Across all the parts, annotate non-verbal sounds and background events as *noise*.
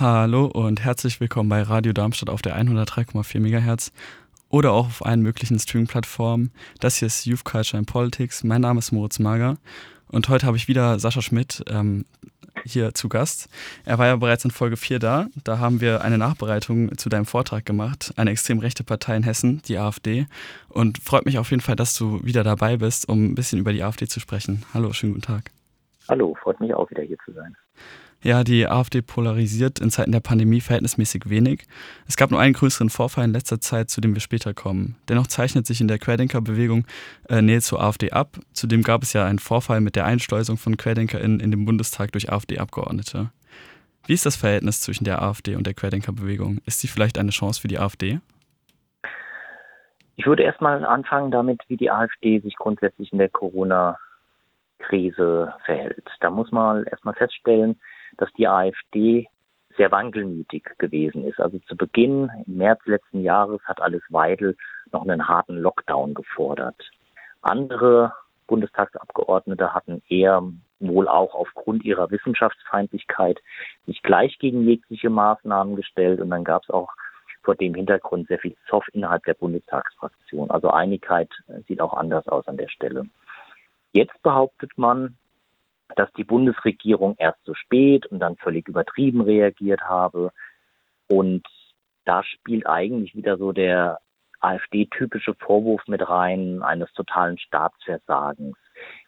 Hallo und herzlich willkommen bei Radio Darmstadt auf der 103,4 MHz oder auch auf allen möglichen Streaming-Plattformen. Das hier ist Youth Culture and Politics. Mein Name ist Moritz Mager und heute habe ich wieder Sascha Schmidt ähm, hier zu Gast. Er war ja bereits in Folge 4 da. Da haben wir eine Nachbereitung zu deinem Vortrag gemacht. Eine extrem rechte Partei in Hessen, die AfD. Und freut mich auf jeden Fall, dass du wieder dabei bist, um ein bisschen über die AfD zu sprechen. Hallo, schönen guten Tag. Hallo, freut mich auch wieder hier zu sein. Ja, die AfD polarisiert in Zeiten der Pandemie verhältnismäßig wenig. Es gab nur einen größeren Vorfall in letzter Zeit, zu dem wir später kommen. Dennoch zeichnet sich in der Querdenkerbewegung äh, Nähe zur AfD ab. Zudem gab es ja einen Vorfall mit der Einschleusung von QuerdenkerInnen in den Bundestag durch AfD-Abgeordnete. Wie ist das Verhältnis zwischen der AfD und der Querdenkerbewegung? Ist sie vielleicht eine Chance für die AfD? Ich würde erstmal anfangen damit, wie die AfD sich grundsätzlich in der Corona-Krise verhält. Da muss man erstmal feststellen, dass die AfD sehr wankelmütig gewesen ist. Also zu Beginn, im März letzten Jahres, hat Alice Weidel noch einen harten Lockdown gefordert. Andere Bundestagsabgeordnete hatten eher wohl auch aufgrund ihrer Wissenschaftsfeindlichkeit sich gleich gegen jegliche Maßnahmen gestellt. Und dann gab es auch vor dem Hintergrund sehr viel Zoff innerhalb der Bundestagsfraktion. Also Einigkeit sieht auch anders aus an der Stelle. Jetzt behauptet man, dass die Bundesregierung erst so spät und dann völlig übertrieben reagiert habe. Und da spielt eigentlich wieder so der AfD-typische Vorwurf mit rein eines totalen Staatsversagens.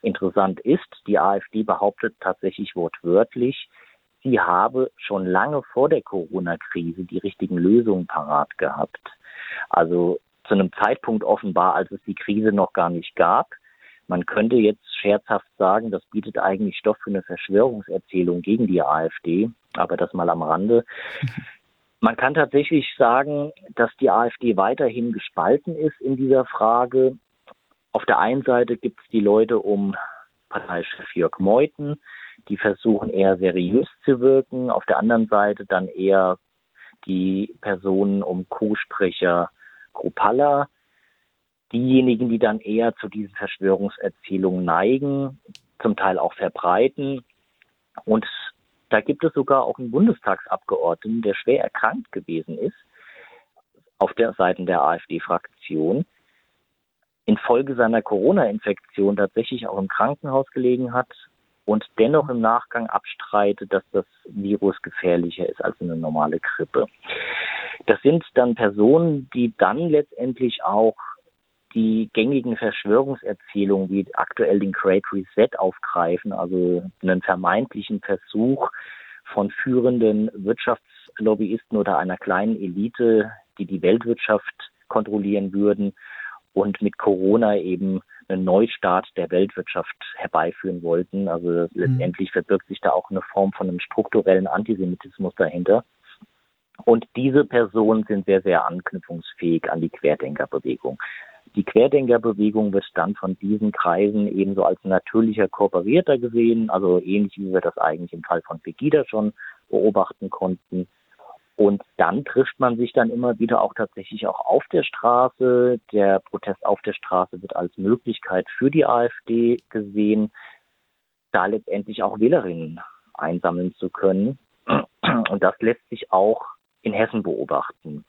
Interessant ist, die AfD behauptet tatsächlich wortwörtlich, sie habe schon lange vor der Corona-Krise die richtigen Lösungen parat gehabt. Also zu einem Zeitpunkt offenbar, als es die Krise noch gar nicht gab. Man könnte jetzt scherzhaft sagen, das bietet eigentlich Stoff für eine Verschwörungserzählung gegen die AfD, aber das mal am Rande. *laughs* Man kann tatsächlich sagen, dass die AfD weiterhin gespalten ist in dieser Frage. Auf der einen Seite gibt es die Leute um Parteichef Jörg Meuthen, die versuchen eher seriös zu wirken. Auf der anderen Seite dann eher die Personen um Co-Sprecher Kropalla, diejenigen, die dann eher zu diesen Verschwörungserzählungen neigen, zum Teil auch verbreiten. Und da gibt es sogar auch einen Bundestagsabgeordneten, der schwer erkrankt gewesen ist, auf der Seite der AfD-Fraktion, infolge seiner Corona-Infektion tatsächlich auch im Krankenhaus gelegen hat und dennoch im Nachgang abstreitet, dass das Virus gefährlicher ist als eine normale Grippe. Das sind dann Personen, die dann letztendlich auch die gängigen Verschwörungserzählungen wie aktuell den Great Reset aufgreifen, also einen vermeintlichen Versuch von führenden Wirtschaftslobbyisten oder einer kleinen Elite, die die Weltwirtschaft kontrollieren würden und mit Corona eben einen Neustart der Weltwirtschaft herbeiführen wollten. Also mhm. letztendlich verbirgt sich da auch eine Form von einem strukturellen Antisemitismus dahinter. Und diese Personen sind sehr, sehr anknüpfungsfähig an die Querdenkerbewegung. Die Querdenkerbewegung wird dann von diesen Kreisen ebenso als natürlicher Kooperierter gesehen, also ähnlich wie wir das eigentlich im Fall von Pegida schon beobachten konnten. Und dann trifft man sich dann immer wieder auch tatsächlich auch auf der Straße. Der Protest auf der Straße wird als Möglichkeit für die AfD gesehen, da letztendlich auch Wählerinnen einsammeln zu können. Und das lässt sich auch in Hessen beobachten.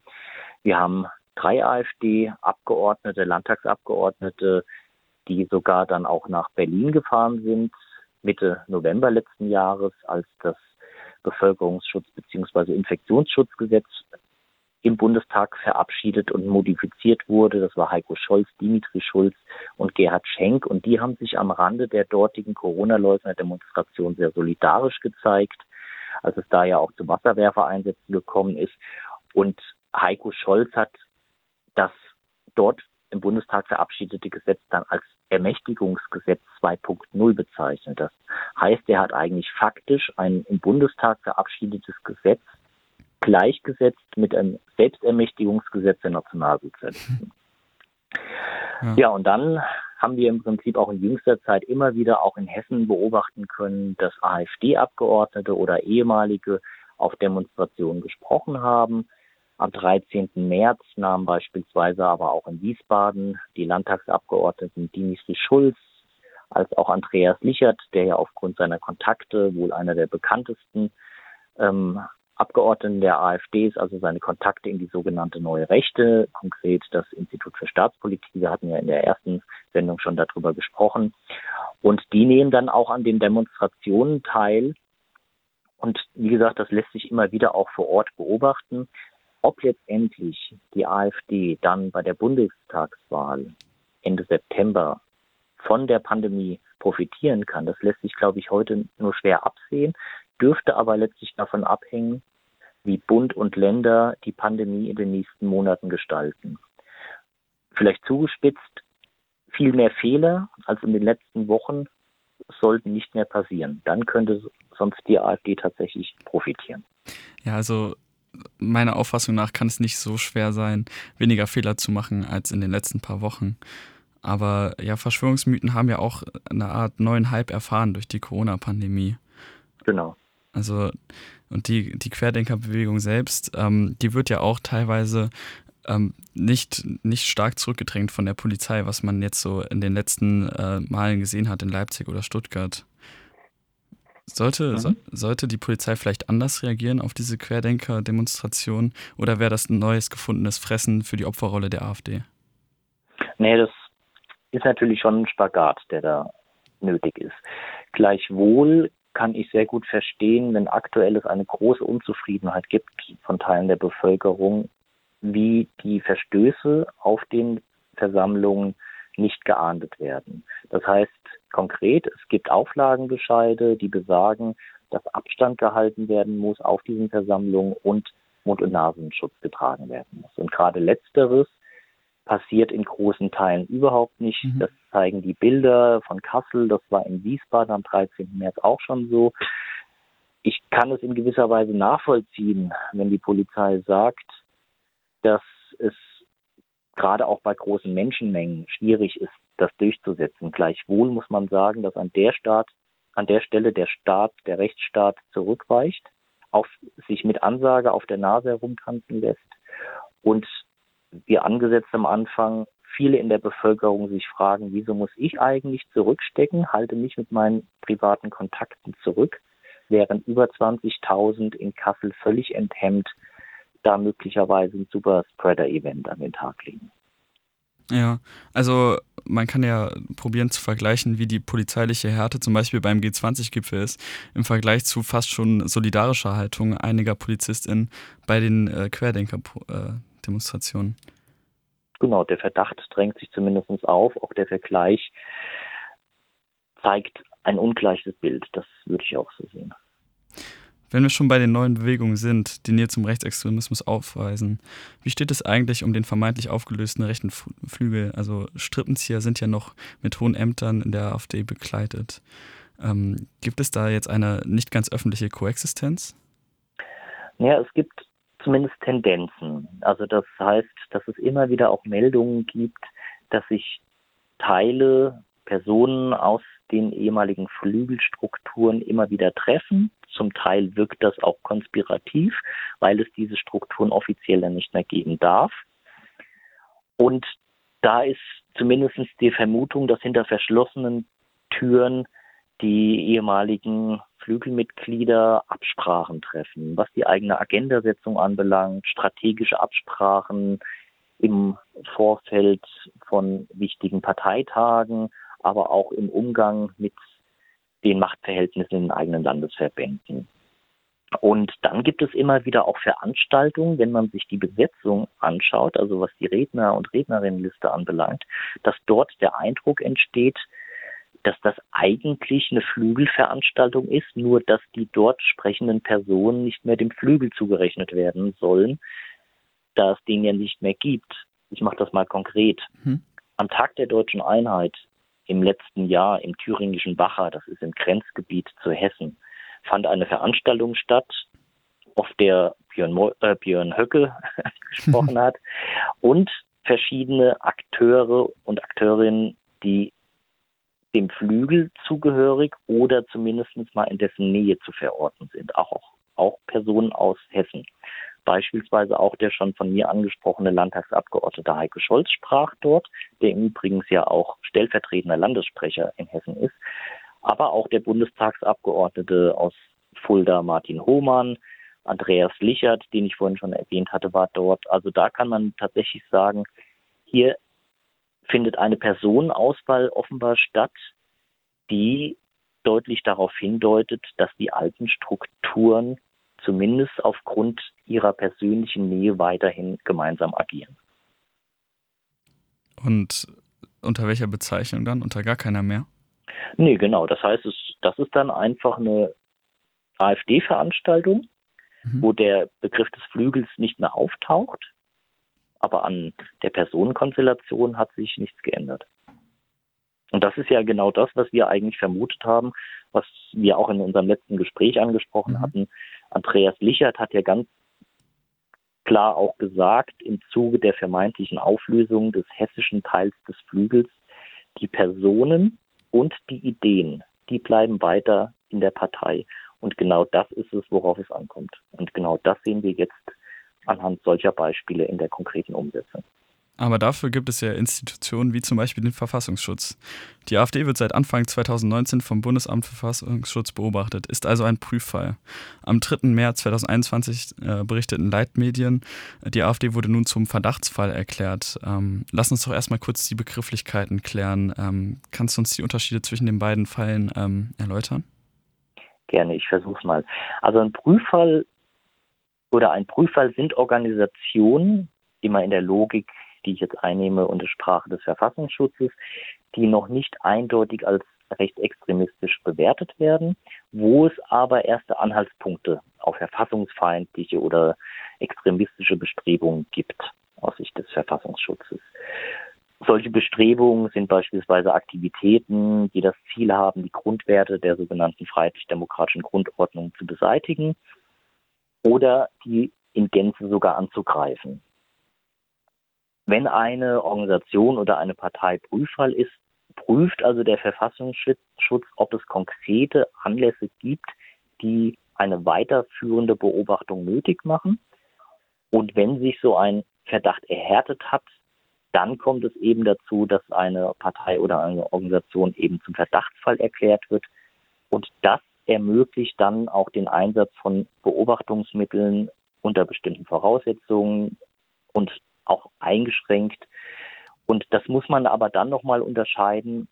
Wir haben drei AfD-Abgeordnete, Landtagsabgeordnete, die sogar dann auch nach Berlin gefahren sind, Mitte November letzten Jahres, als das Bevölkerungsschutz bzw. Infektionsschutzgesetz im Bundestag verabschiedet und modifiziert wurde. Das war Heiko Scholz, Dimitri Schulz und Gerhard Schenk. Und die haben sich am Rande der dortigen Corona-Leugner-Demonstration sehr solidarisch gezeigt, als es da ja auch zu Wasserwerfereinsätzen gekommen ist. Und Heiko Scholz hat das dort im Bundestag verabschiedete Gesetz dann als Ermächtigungsgesetz 2.0 bezeichnet. Das heißt, er hat eigentlich faktisch ein im Bundestag verabschiedetes Gesetz gleichgesetzt mit einem Selbstermächtigungsgesetz der Nationalsozialisten. Ja. ja, und dann haben wir im Prinzip auch in jüngster Zeit immer wieder auch in Hessen beobachten können, dass AfD-Abgeordnete oder ehemalige auf Demonstrationen gesprochen haben am 13. März nahmen beispielsweise aber auch in Wiesbaden die Landtagsabgeordneten Dimitri Schulz als auch Andreas Lichert, der ja aufgrund seiner Kontakte wohl einer der bekanntesten ähm, Abgeordneten der AfD, also seine Kontakte in die sogenannte Neue Rechte, konkret das Institut für Staatspolitik. Wir hatten ja in der ersten Sendung schon darüber gesprochen. Und die nehmen dann auch an den Demonstrationen teil. Und wie gesagt, das lässt sich immer wieder auch vor Ort beobachten. Ob letztendlich die AfD dann bei der Bundestagswahl Ende September von der Pandemie profitieren kann, das lässt sich, glaube ich, heute nur schwer absehen, dürfte aber letztlich davon abhängen, wie Bund und Länder die Pandemie in den nächsten Monaten gestalten. Vielleicht zugespitzt, viel mehr Fehler als in den letzten Wochen sollten nicht mehr passieren. Dann könnte sonst die AfD tatsächlich profitieren. Ja, also meiner Auffassung nach kann es nicht so schwer sein, weniger Fehler zu machen als in den letzten paar Wochen. Aber ja, Verschwörungsmythen haben ja auch eine Art neuen Hype erfahren durch die Corona-Pandemie. Genau. Also, und die, die Querdenkerbewegung selbst, ähm, die wird ja auch teilweise ähm, nicht, nicht stark zurückgedrängt von der Polizei, was man jetzt so in den letzten äh, Malen gesehen hat in Leipzig oder Stuttgart. Sollte, mhm. so, sollte die Polizei vielleicht anders reagieren auf diese Querdenker-Demonstration oder wäre das ein neues gefundenes Fressen für die Opferrolle der AfD? Nee, das ist natürlich schon ein Spagat, der da nötig ist. Gleichwohl kann ich sehr gut verstehen, wenn aktuell es eine große Unzufriedenheit gibt von Teilen der Bevölkerung, wie die Verstöße auf den Versammlungen nicht geahndet werden. Das heißt konkret, es gibt Auflagenbescheide, die besagen, dass Abstand gehalten werden muss auf diesen Versammlungen und Mund- und Nasenschutz getragen werden muss. Und gerade letzteres passiert in großen Teilen überhaupt nicht. Mhm. Das zeigen die Bilder von Kassel, das war in Wiesbaden am 13. März auch schon so. Ich kann es in gewisser Weise nachvollziehen, wenn die Polizei sagt, dass es gerade auch bei großen Menschenmengen schwierig ist, das durchzusetzen. Gleichwohl muss man sagen, dass an der Staat, an der Stelle der Staat, der Rechtsstaat zurückweicht, auf sich mit Ansage auf der Nase herumtanzen lässt und wie angesetzt am Anfang, viele in der Bevölkerung sich fragen, wieso muss ich eigentlich zurückstecken, halte mich mit meinen privaten Kontakten zurück, während über 20.000 in Kassel völlig enthemmt da möglicherweise ein Superspreader-Event an den Tag legen. Ja, also man kann ja probieren zu vergleichen, wie die polizeiliche Härte zum Beispiel beim G20-Gipfel ist, im Vergleich zu fast schon solidarischer Haltung einiger PolizistInnen bei den äh, Querdenker-Demonstrationen. Genau, der Verdacht drängt sich zumindest auf. Auch der Vergleich zeigt ein ungleiches Bild. Das würde ich auch so sehen. Wenn wir schon bei den neuen Bewegungen sind, die Nähe zum Rechtsextremismus aufweisen, wie steht es eigentlich um den vermeintlich aufgelösten rechten Flügel? Also Strippenzieher sind ja noch mit hohen Ämtern in der AfD begleitet. Ähm, gibt es da jetzt eine nicht ganz öffentliche Koexistenz? Ja, es gibt zumindest Tendenzen. Also das heißt, dass es immer wieder auch Meldungen gibt, dass sich Teile, Personen aus den ehemaligen Flügelstrukturen immer wieder treffen. Zum Teil wirkt das auch konspirativ, weil es diese Strukturen offiziell dann nicht mehr geben darf. Und da ist zumindest die Vermutung, dass hinter verschlossenen Türen die ehemaligen Flügelmitglieder Absprachen treffen, was die eigene Agendasetzung anbelangt, strategische Absprachen im Vorfeld von wichtigen Parteitagen, aber auch im Umgang mit den Machtverhältnissen in den eigenen Landesverbänden. Und dann gibt es immer wieder auch Veranstaltungen, wenn man sich die Besetzung anschaut, also was die Redner- und Rednerinnenliste anbelangt, dass dort der Eindruck entsteht, dass das eigentlich eine Flügelveranstaltung ist, nur dass die dort sprechenden Personen nicht mehr dem Flügel zugerechnet werden sollen, da es den ja nicht mehr gibt. Ich mache das mal konkret. Hm. Am Tag der deutschen Einheit im letzten Jahr im thüringischen Bacher, das ist im Grenzgebiet zu Hessen, fand eine Veranstaltung statt, auf der Björn, Mo äh, Björn Höcke *laughs* gesprochen hat *laughs* und verschiedene Akteure und Akteurinnen, die dem Flügel zugehörig oder zumindest mal in dessen Nähe zu verorten sind. Auch, auch Personen aus Hessen. Beispielsweise auch der schon von mir angesprochene Landtagsabgeordnete Heike Scholz sprach dort, der übrigens ja auch stellvertretender Landessprecher in Hessen ist, aber auch der Bundestagsabgeordnete aus Fulda Martin Hohmann Andreas Lichert, den ich vorhin schon erwähnt hatte, war dort. Also da kann man tatsächlich sagen, hier findet eine Personenauswahl offenbar statt, die deutlich darauf hindeutet, dass die alten Strukturen zumindest aufgrund ihrer persönlichen Nähe weiterhin gemeinsam agieren. Und unter welcher Bezeichnung dann? Unter gar keiner mehr? Nee, genau. Das heißt, es, das ist dann einfach eine AfD-Veranstaltung, mhm. wo der Begriff des Flügels nicht mehr auftaucht. Aber an der Personenkonstellation hat sich nichts geändert. Und das ist ja genau das, was wir eigentlich vermutet haben, was wir auch in unserem letzten Gespräch angesprochen mhm. hatten. Andreas Lichert hat ja ganz klar auch gesagt, im Zuge der vermeintlichen Auflösung des hessischen Teils des Flügels, die Personen und die Ideen, die bleiben weiter in der Partei. Und genau das ist es, worauf es ankommt. Und genau das sehen wir jetzt anhand solcher Beispiele in der konkreten Umsetzung. Aber dafür gibt es ja Institutionen wie zum Beispiel den Verfassungsschutz. Die AfD wird seit Anfang 2019 vom Bundesamt für Verfassungsschutz beobachtet, ist also ein Prüffall. Am 3. März 2021 äh, berichteten Leitmedien, die AfD wurde nun zum Verdachtsfall erklärt. Ähm, lass uns doch erstmal kurz die Begrifflichkeiten klären. Ähm, kannst du uns die Unterschiede zwischen den beiden Fällen ähm, erläutern? Gerne, ich versuche mal. Also ein Prüffall oder ein Prüffall sind Organisationen, immer in der Logik die ich jetzt einnehme, und der Sprache des Verfassungsschutzes, die noch nicht eindeutig als rechtsextremistisch bewertet werden, wo es aber erste Anhaltspunkte auf verfassungsfeindliche oder extremistische Bestrebungen gibt aus Sicht des Verfassungsschutzes. Solche Bestrebungen sind beispielsweise Aktivitäten, die das Ziel haben, die Grundwerte der sogenannten freiheitlich-demokratischen Grundordnung zu beseitigen oder die in Gänze sogar anzugreifen. Wenn eine Organisation oder eine Partei Prüffall ist, prüft also der Verfassungsschutz, ob es konkrete Anlässe gibt, die eine weiterführende Beobachtung nötig machen. Und wenn sich so ein Verdacht erhärtet hat, dann kommt es eben dazu, dass eine Partei oder eine Organisation eben zum Verdachtsfall erklärt wird. Und das ermöglicht dann auch den Einsatz von Beobachtungsmitteln unter bestimmten Voraussetzungen und auch eingeschränkt. Und das muss man aber dann nochmal unterscheiden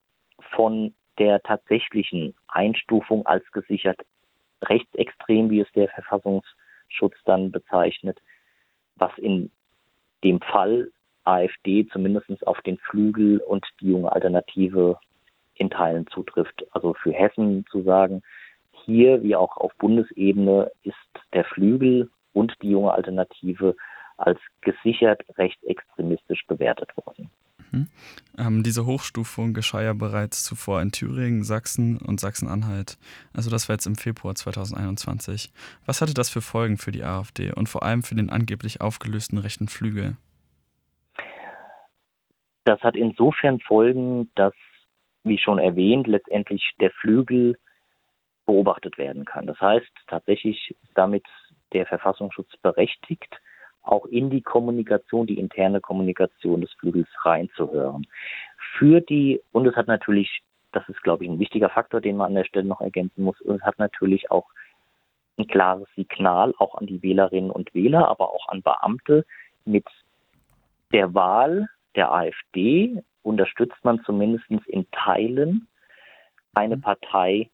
von der tatsächlichen Einstufung als gesichert rechtsextrem, wie es der Verfassungsschutz dann bezeichnet, was in dem Fall AfD zumindest auf den Flügel und die junge Alternative in Teilen zutrifft. Also für Hessen zu sagen, hier wie auch auf Bundesebene ist der Flügel und die junge Alternative als gesichert rechtsextremistisch bewertet worden. Mhm. Ähm, diese Hochstufung geschah ja bereits zuvor in Thüringen, Sachsen und Sachsen-Anhalt. Also das war jetzt im Februar 2021. Was hatte das für Folgen für die AfD und vor allem für den angeblich aufgelösten rechten Flügel? Das hat insofern Folgen, dass, wie schon erwähnt, letztendlich der Flügel beobachtet werden kann. Das heißt, tatsächlich ist damit der Verfassungsschutz berechtigt, auch in die Kommunikation, die interne Kommunikation des Flügels reinzuhören. Für die, und es hat natürlich, das ist, glaube ich, ein wichtiger Faktor, den man an der Stelle noch ergänzen muss, und es hat natürlich auch ein klares Signal auch an die Wählerinnen und Wähler, aber auch an Beamte mit der Wahl der AfD unterstützt man zumindest in Teilen eine mhm. Partei,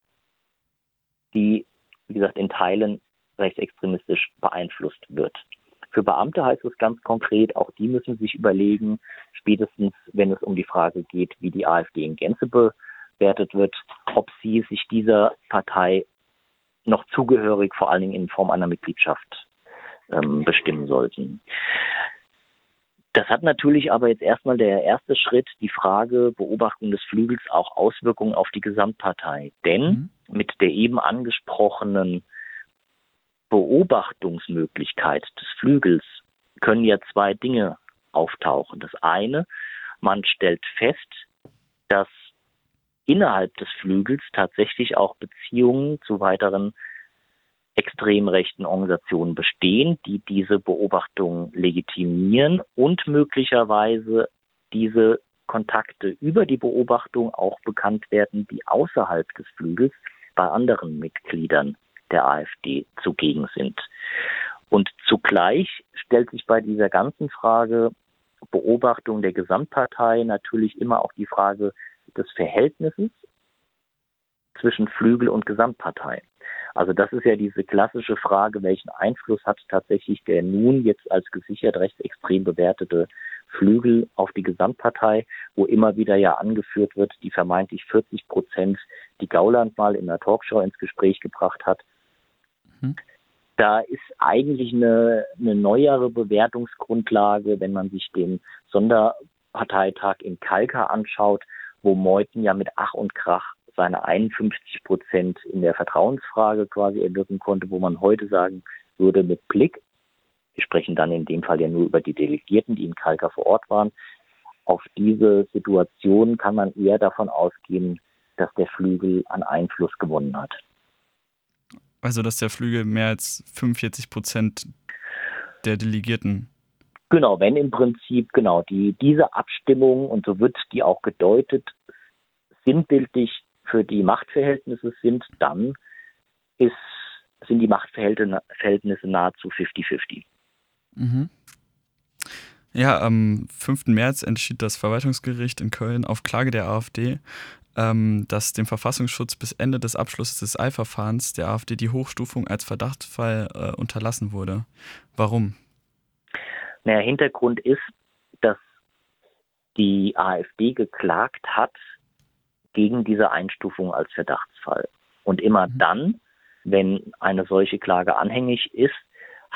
die, wie gesagt, in Teilen rechtsextremistisch beeinflusst wird. Für Beamte heißt es ganz konkret, auch die müssen sich überlegen, spätestens wenn es um die Frage geht, wie die AfD in Gänze bewertet wird, ob sie sich dieser Partei noch zugehörig, vor allen Dingen in Form einer Mitgliedschaft, ähm, bestimmen sollten. Das hat natürlich aber jetzt erstmal der erste Schritt, die Frage Beobachtung des Flügels, auch Auswirkungen auf die Gesamtpartei. Denn mhm. mit der eben angesprochenen Beobachtungsmöglichkeit des Flügels können ja zwei Dinge auftauchen. Das eine, man stellt fest, dass innerhalb des Flügels tatsächlich auch Beziehungen zu weiteren extrem rechten Organisationen bestehen, die diese Beobachtung legitimieren und möglicherweise diese Kontakte über die Beobachtung auch bekannt werden, die außerhalb des Flügels bei anderen Mitgliedern der AfD zugegen sind. Und zugleich stellt sich bei dieser ganzen Frage Beobachtung der Gesamtpartei natürlich immer auch die Frage des Verhältnisses zwischen Flügel und Gesamtpartei. Also das ist ja diese klassische Frage, welchen Einfluss hat tatsächlich der nun jetzt als gesichert rechtsextrem bewertete Flügel auf die Gesamtpartei, wo immer wieder ja angeführt wird, die vermeintlich 40 Prozent, die Gauland mal in der Talkshow ins Gespräch gebracht hat. Mhm. Da ist eigentlich eine, eine neuere Bewertungsgrundlage, wenn man sich den Sonderparteitag in Kalka anschaut, wo Meuthen ja mit Ach und Krach seine 51 Prozent in der Vertrauensfrage quasi erwirken konnte, wo man heute sagen würde, mit Blick, wir sprechen dann in dem Fall ja nur über die Delegierten, die in Kalka vor Ort waren, auf diese Situation kann man eher davon ausgehen, dass der Flügel an Einfluss gewonnen hat. Also, dass der Flügel mehr als 45 Prozent der Delegierten. Genau, wenn im Prinzip, genau, die, diese Abstimmung, und so wird die auch gedeutet, sinnbildlich für die Machtverhältnisse sind, dann ist, sind die Machtverhältnisse nahezu 50-50. Mhm. Ja, am 5. März entschied das Verwaltungsgericht in Köln auf Klage der AfD, ähm, dass dem Verfassungsschutz bis Ende des Abschlusses des Eilverfahrens der AfD die Hochstufung als Verdachtsfall äh, unterlassen wurde. Warum? Naja, Hintergrund ist, dass die AfD geklagt hat gegen diese Einstufung als Verdachtsfall. Und immer mhm. dann, wenn eine solche Klage anhängig ist,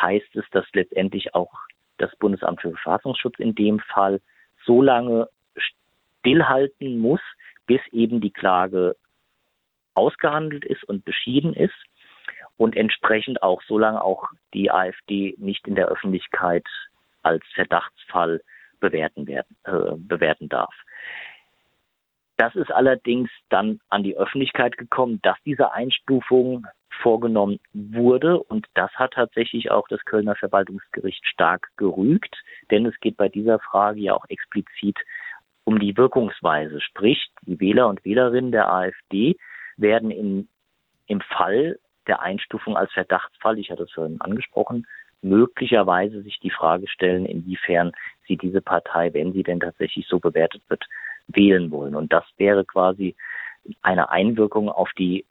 heißt es, dass letztendlich auch das Bundesamt für Verfassungsschutz in dem Fall so lange stillhalten muss, bis eben die Klage ausgehandelt ist und beschieden ist und entsprechend auch so lange auch die AfD nicht in der Öffentlichkeit als Verdachtsfall bewerten, werden, äh, bewerten darf. Das ist allerdings dann an die Öffentlichkeit gekommen, dass diese Einstufung vorgenommen wurde. Und das hat tatsächlich auch das Kölner Verwaltungsgericht stark gerügt, denn es geht bei dieser Frage ja auch explizit um die Wirkungsweise. Sprich, die Wähler und Wählerinnen der AfD werden in, im Fall der Einstufung als Verdachtsfall, ich hatte es vorhin angesprochen, möglicherweise sich die Frage stellen, inwiefern sie diese Partei, wenn sie denn tatsächlich so bewertet wird, wählen wollen. Und das wäre quasi eine Einwirkung auf die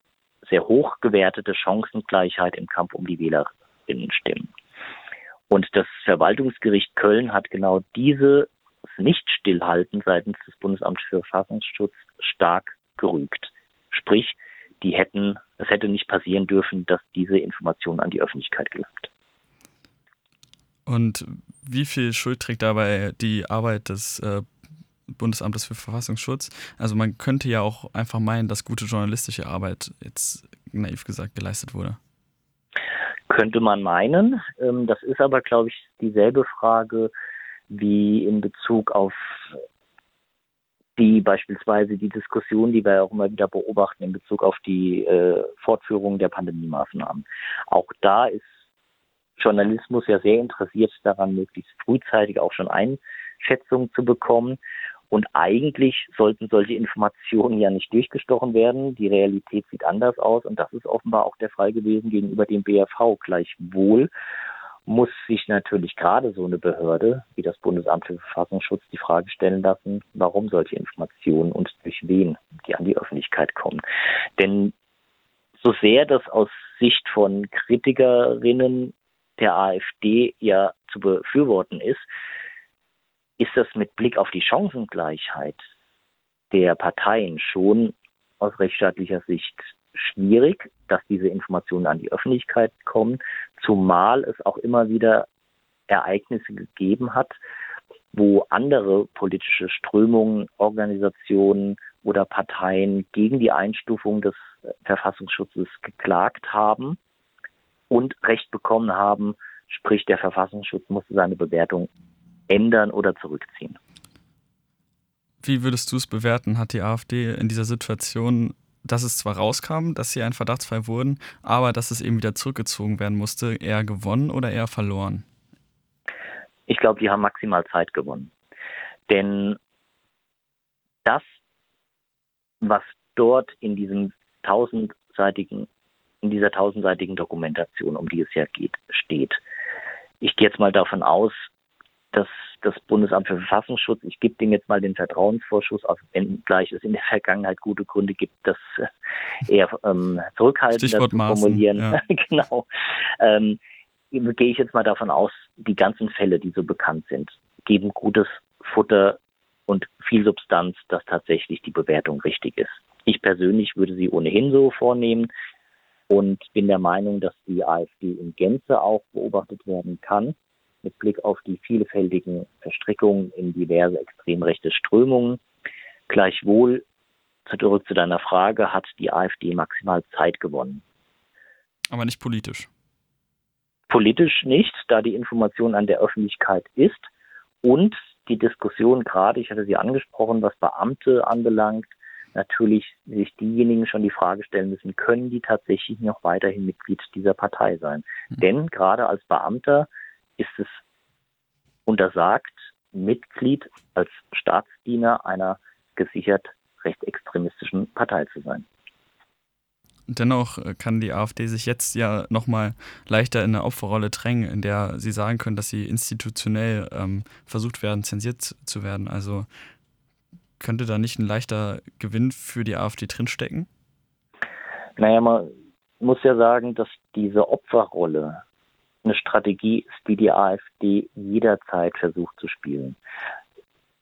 sehr hoch gewertete Chancengleichheit im Kampf um die Wählerinnenstimmen. Und das Verwaltungsgericht Köln hat genau diese Nicht-Stillhalten seitens des Bundesamts für Verfassungsschutz stark gerügt. Sprich, die hätten, es hätte nicht passieren dürfen, dass diese Information an die Öffentlichkeit gelangt. Und wie viel Schuld trägt dabei die Arbeit des äh, Bundesamtes für Verfassungsschutz. Also man könnte ja auch einfach meinen, dass gute journalistische Arbeit jetzt naiv gesagt geleistet wurde. Könnte man meinen. Ähm, das ist aber, glaube ich, dieselbe Frage wie in Bezug auf die beispielsweise die Diskussion, die wir auch immer wieder beobachten in Bezug auf die äh, Fortführung der Pandemiemaßnahmen. Auch da ist Journalismus ja sehr interessiert daran, möglichst frühzeitig auch schon Einschätzungen zu bekommen. Und eigentlich sollten solche Informationen ja nicht durchgestochen werden. Die Realität sieht anders aus und das ist offenbar auch der Fall gewesen gegenüber dem BFV. Gleichwohl muss sich natürlich gerade so eine Behörde wie das Bundesamt für Verfassungsschutz die Frage stellen lassen, warum solche Informationen und durch wen die an die Öffentlichkeit kommen. Denn so sehr das aus Sicht von Kritikerinnen der AfD ja zu befürworten ist, ist das mit Blick auf die Chancengleichheit der Parteien schon aus rechtsstaatlicher Sicht schwierig, dass diese Informationen an die Öffentlichkeit kommen, zumal es auch immer wieder Ereignisse gegeben hat, wo andere politische Strömungen, Organisationen oder Parteien gegen die Einstufung des Verfassungsschutzes geklagt haben und Recht bekommen haben, sprich der Verfassungsschutz musste seine Bewertung ändern oder zurückziehen. Wie würdest du es bewerten? Hat die AfD in dieser Situation, dass es zwar rauskam, dass sie ein Verdachtsfall wurden, aber dass es eben wieder zurückgezogen werden musste, eher gewonnen oder eher verloren? Ich glaube, die haben maximal Zeit gewonnen. Denn das, was dort in diesem tausendseitigen in dieser tausendseitigen Dokumentation, um die es ja geht, steht. Ich gehe jetzt mal davon aus, dass das Bundesamt für Verfassungsschutz, ich gebe dem jetzt mal den Vertrauensvorschuss, auch wenn gleich es in der Vergangenheit gute Gründe gibt, das äh, eher ähm, zurückhaltender zu formulieren. Ja. *laughs* genau. Ähm, gehe ich jetzt mal davon aus, die ganzen Fälle, die so bekannt sind, geben gutes Futter und viel Substanz, dass tatsächlich die Bewertung richtig ist. Ich persönlich würde sie ohnehin so vornehmen und bin der Meinung, dass die AfD in Gänze auch beobachtet werden kann mit Blick auf die vielfältigen Verstrickungen in diverse extrem rechte Strömungen. Gleichwohl, zurück zu deiner Frage, hat die AfD maximal Zeit gewonnen. Aber nicht politisch. Politisch nicht, da die Information an der Öffentlichkeit ist und die Diskussion gerade, ich hatte sie angesprochen, was Beamte anbelangt, natürlich sich diejenigen schon die Frage stellen müssen, können die tatsächlich noch weiterhin Mitglied dieser Partei sein? Mhm. Denn gerade als Beamter ist es untersagt, Mitglied als Staatsdiener einer gesichert rechtsextremistischen Partei zu sein. Dennoch äh, kann die AfD sich jetzt ja nochmal leichter in eine Opferrolle drängen, in der sie sagen können, dass sie institutionell ähm, versucht werden, zensiert zu werden. Also könnte da nicht ein leichter Gewinn für die AfD drinstecken? Naja, man muss ja sagen, dass diese Opferrolle eine Strategie ist, die die AfD jederzeit versucht zu spielen.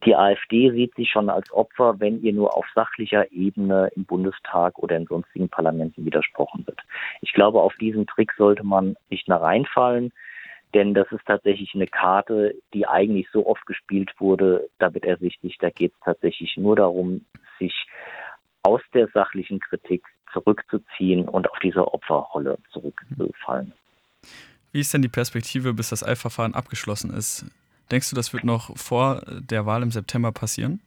Die AfD sieht sich schon als Opfer, wenn ihr nur auf sachlicher Ebene im Bundestag oder in sonstigen Parlamenten widersprochen wird. Ich glaube, auf diesen Trick sollte man nicht mehr reinfallen, denn das ist tatsächlich eine Karte, die eigentlich so oft gespielt wurde, da wird ersichtlich, da geht es tatsächlich nur darum, sich aus der sachlichen Kritik zurückzuziehen und auf diese Opferrolle zurückzufallen. Wie ist denn die Perspektive, bis das Eilverfahren abgeschlossen ist? Denkst du, das wird noch vor der Wahl im September passieren?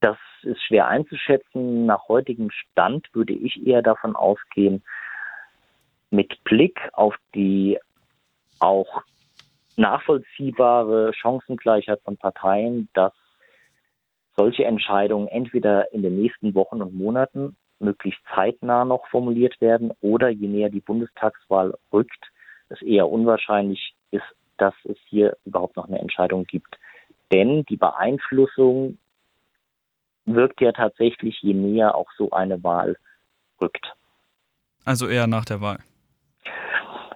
Das ist schwer einzuschätzen. Nach heutigem Stand würde ich eher davon ausgehen, mit Blick auf die auch nachvollziehbare Chancengleichheit von Parteien, dass solche Entscheidungen entweder in den nächsten Wochen und Monaten möglichst zeitnah noch formuliert werden oder je näher die Bundestagswahl rückt, es eher unwahrscheinlich ist, dass es hier überhaupt noch eine Entscheidung gibt. Denn die Beeinflussung wirkt ja tatsächlich, je näher auch so eine Wahl rückt. Also eher nach der Wahl.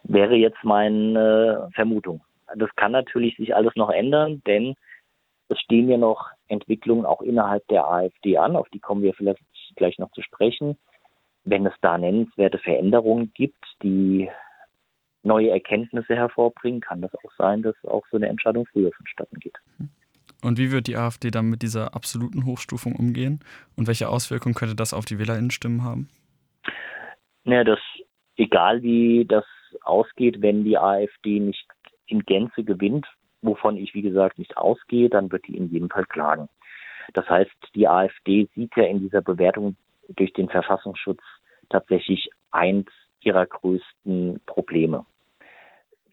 Wäre jetzt meine Vermutung. Das kann natürlich sich alles noch ändern, denn es stehen ja noch Entwicklungen auch innerhalb der AfD an, auf die kommen wir vielleicht gleich noch zu sprechen. Wenn es da nennenswerte Veränderungen gibt, die neue Erkenntnisse hervorbringen, kann das auch sein, dass auch so eine Entscheidung früher vonstatten geht. Und wie wird die AfD dann mit dieser absoluten Hochstufung umgehen? Und welche Auswirkungen könnte das auf die WählerInnenstimmen haben? Naja, das, egal wie das ausgeht, wenn die AfD nicht in Gänze gewinnt, wovon ich wie gesagt nicht ausgehe, dann wird die in jedem Fall klagen. Das heißt, die AfD sieht ja in dieser Bewertung durch den Verfassungsschutz tatsächlich eins ihrer größten Probleme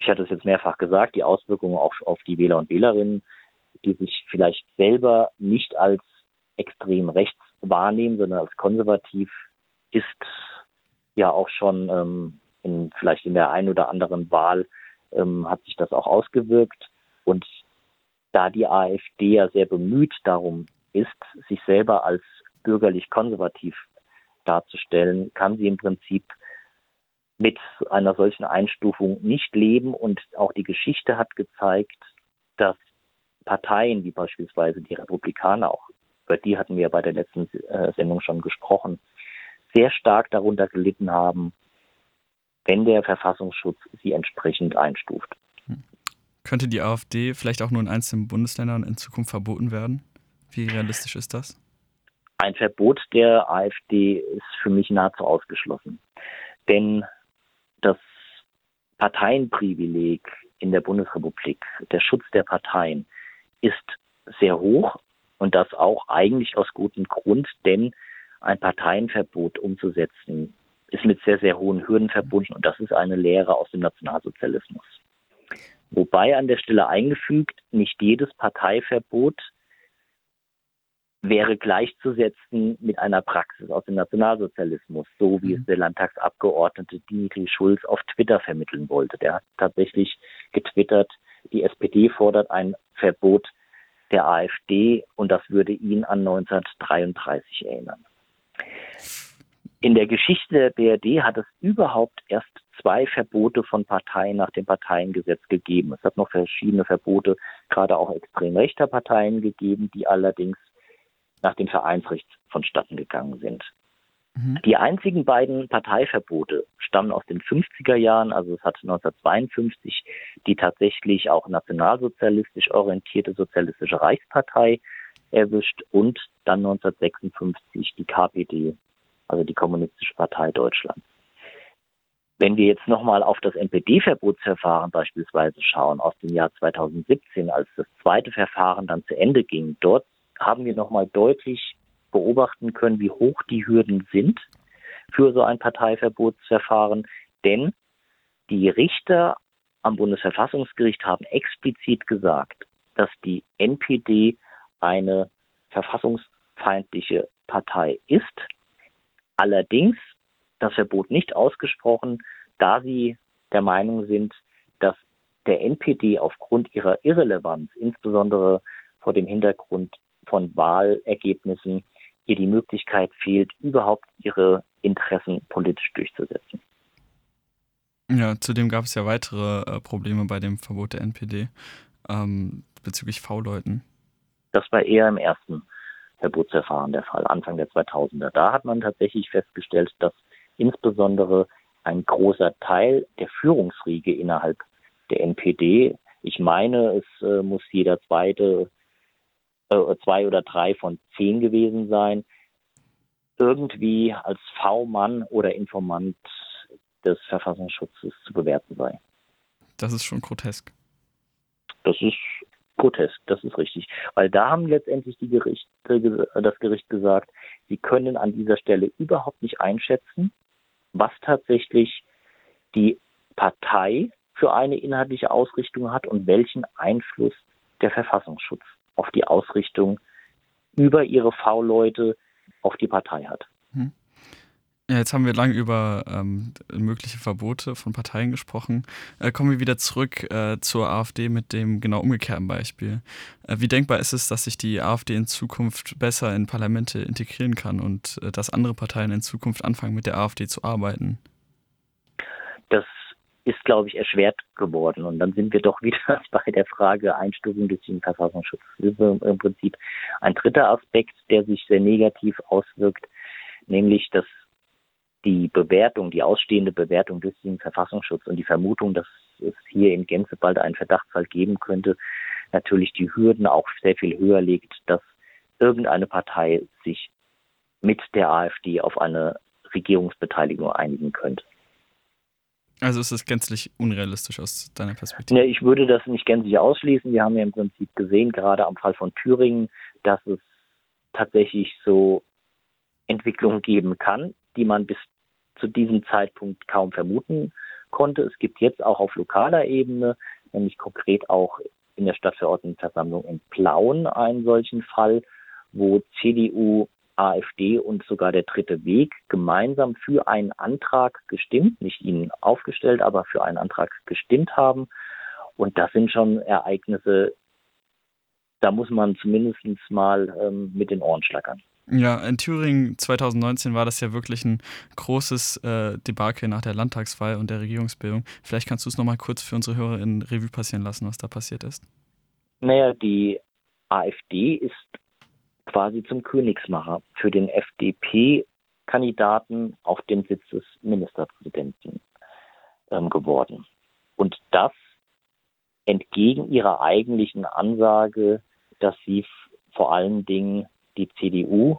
ich hatte es jetzt mehrfach gesagt, die Auswirkungen auch auf die Wähler und Wählerinnen, die sich vielleicht selber nicht als extrem rechts wahrnehmen, sondern als konservativ, ist ja auch schon ähm, in, vielleicht in der einen oder anderen Wahl ähm, hat sich das auch ausgewirkt. Und da die AfD ja sehr bemüht darum ist, sich selber als bürgerlich konservativ darzustellen, kann sie im Prinzip mit einer solchen Einstufung nicht leben. Und auch die Geschichte hat gezeigt, dass Parteien wie beispielsweise die Republikaner, auch über die hatten wir bei der letzten äh, Sendung schon gesprochen, sehr stark darunter gelitten haben, wenn der Verfassungsschutz sie entsprechend einstuft. Könnte die AfD vielleicht auch nur in einzelnen Bundesländern in Zukunft verboten werden? Wie realistisch ist das? Ein Verbot der AfD ist für mich nahezu ausgeschlossen. Denn das Parteienprivileg in der Bundesrepublik, der Schutz der Parteien, ist sehr hoch und das auch eigentlich aus gutem Grund, denn ein Parteienverbot umzusetzen ist mit sehr, sehr hohen Hürden verbunden und das ist eine Lehre aus dem Nationalsozialismus. Wobei an der Stelle eingefügt, nicht jedes Parteiverbot wäre gleichzusetzen mit einer Praxis aus dem Nationalsozialismus, so wie es mhm. der Landtagsabgeordnete Dimitri Schulz auf Twitter vermitteln wollte. Der hat tatsächlich getwittert, die SPD fordert ein Verbot der AfD und das würde ihn an 1933 erinnern. In der Geschichte der BRD hat es überhaupt erst zwei Verbote von Parteien nach dem Parteiengesetz gegeben. Es hat noch verschiedene Verbote, gerade auch extrem rechter Parteien gegeben, die allerdings nach dem Vereinsrecht vonstatten gegangen sind. Mhm. Die einzigen beiden Parteiverbote stammen aus den 50er Jahren, also es hat 1952 die tatsächlich auch nationalsozialistisch orientierte Sozialistische Reichspartei erwischt und dann 1956 die KPD, also die Kommunistische Partei Deutschlands. Wenn wir jetzt nochmal auf das NPD-Verbotsverfahren beispielsweise schauen aus dem Jahr 2017, als das zweite Verfahren dann zu Ende ging, dort haben wir nochmal deutlich beobachten können, wie hoch die Hürden sind für so ein Parteiverbotsverfahren. Denn die Richter am Bundesverfassungsgericht haben explizit gesagt, dass die NPD eine verfassungsfeindliche Partei ist. Allerdings das Verbot nicht ausgesprochen, da sie der Meinung sind, dass der NPD aufgrund ihrer Irrelevanz, insbesondere vor dem Hintergrund von Wahlergebnissen ihr die Möglichkeit fehlt, überhaupt ihre Interessen politisch durchzusetzen. Ja, zudem gab es ja weitere äh, Probleme bei dem Verbot der NPD ähm, bezüglich V-Leuten. Das war eher im ersten Verbotsverfahren der Fall, Anfang der 2000er. Da hat man tatsächlich festgestellt, dass insbesondere ein großer Teil der Führungsriege innerhalb der NPD, ich meine, es äh, muss jeder zweite äh, zwei oder drei von zehn gewesen sein, irgendwie als V-Mann oder Informant des Verfassungsschutzes zu bewerten sei. Das ist schon grotesk. Das ist grotesk, das ist richtig. Weil da haben letztendlich die Gerichte, das Gericht gesagt, sie können an dieser Stelle überhaupt nicht einschätzen, was tatsächlich die Partei für eine inhaltliche Ausrichtung hat und welchen Einfluss der Verfassungsschutz auf die Ausrichtung über ihre V-Leute auf die Partei hat. Hm. Ja, jetzt haben wir lange über ähm, mögliche Verbote von Parteien gesprochen. Äh, kommen wir wieder zurück äh, zur AfD mit dem genau umgekehrten Beispiel. Äh, wie denkbar ist es, dass sich die AfD in Zukunft besser in Parlamente integrieren kann und äh, dass andere Parteien in Zukunft anfangen, mit der AfD zu arbeiten? Das ist, glaube ich, erschwert geworden. Und dann sind wir doch *laughs* wieder bei der Frage Einstufung des ist im Prinzip ein dritter Aspekt, der sich sehr negativ auswirkt, nämlich dass die Bewertung, die ausstehende Bewertung des Verfassungsschutzes und die Vermutung, dass es hier in Gänze bald einen Verdachtsfall geben könnte, natürlich die Hürden auch sehr viel höher legt, dass irgendeine Partei sich mit der AfD auf eine Regierungsbeteiligung einigen könnte. Also ist es gänzlich unrealistisch aus deiner Perspektive? Ja, ich würde das nicht gänzlich ausschließen. Wir haben ja im Prinzip gesehen, gerade am Fall von Thüringen, dass es tatsächlich so Entwicklungen geben kann, die man bis zu diesem Zeitpunkt kaum vermuten konnte. Es gibt jetzt auch auf lokaler Ebene, nämlich konkret auch in der Stadtverordnetenversammlung in Plauen einen solchen Fall, wo CDU AfD und sogar der Dritte Weg gemeinsam für einen Antrag gestimmt, nicht ihn aufgestellt, aber für einen Antrag gestimmt haben. Und das sind schon Ereignisse, da muss man zumindest mal ähm, mit den Ohren schlackern. Ja, in Thüringen 2019 war das ja wirklich ein großes äh, Debakel nach der Landtagswahl und der Regierungsbildung. Vielleicht kannst du es nochmal kurz für unsere Hörer in Revue passieren lassen, was da passiert ist. Naja, die AfD ist quasi zum Königsmacher für den FDP-Kandidaten auf dem Sitz des Ministerpräsidenten ähm, geworden. Und das entgegen ihrer eigentlichen Ansage, dass sie vor allen Dingen die CDU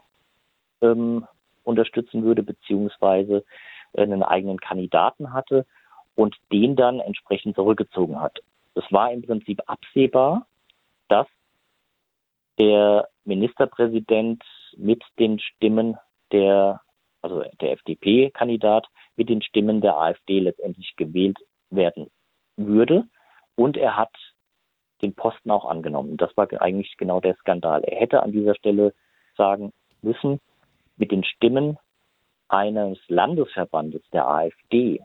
ähm, unterstützen würde, beziehungsweise einen eigenen Kandidaten hatte und den dann entsprechend zurückgezogen hat. Es war im Prinzip absehbar, dass der Ministerpräsident mit den Stimmen der, also der FDP-Kandidat mit den Stimmen der AfD letztendlich gewählt werden würde. Und er hat den Posten auch angenommen. Das war eigentlich genau der Skandal. Er hätte an dieser Stelle sagen müssen, mit den Stimmen eines Landesverbandes der AfD,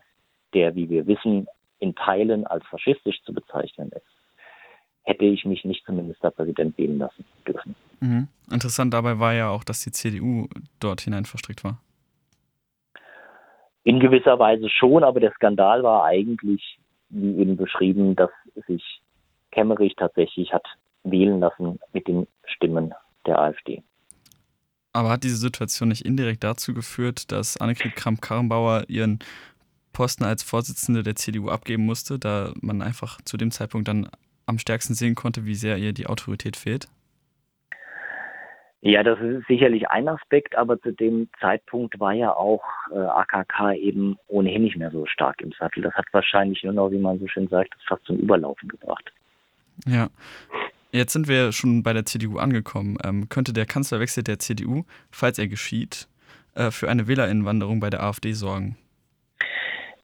der, wie wir wissen, in Teilen als faschistisch zu bezeichnen ist, hätte ich mich nicht zum Ministerpräsident wählen lassen dürfen. Mhm. Interessant dabei war ja auch, dass die CDU dort hinein verstrickt war. In gewisser Weise schon, aber der Skandal war eigentlich, wie eben beschrieben, dass sich Kemmerich tatsächlich hat wählen lassen mit den Stimmen der AfD. Aber hat diese Situation nicht indirekt dazu geführt, dass Annegret Kramp-Karrenbauer ihren Posten als Vorsitzende der CDU abgeben musste, da man einfach zu dem Zeitpunkt dann am stärksten sehen konnte, wie sehr ihr die Autorität fehlt? Ja, das ist sicherlich ein Aspekt, aber zu dem Zeitpunkt war ja auch äh, AKK eben ohnehin nicht mehr so stark im Sattel. Das hat wahrscheinlich nur noch, wie man so schön sagt, das fast zum Überlaufen gebracht. Ja. Jetzt sind wir schon bei der CDU angekommen. Ähm, könnte der Kanzlerwechsel der CDU, falls er geschieht, äh, für eine Wählerinnenwanderung bei der AfD sorgen?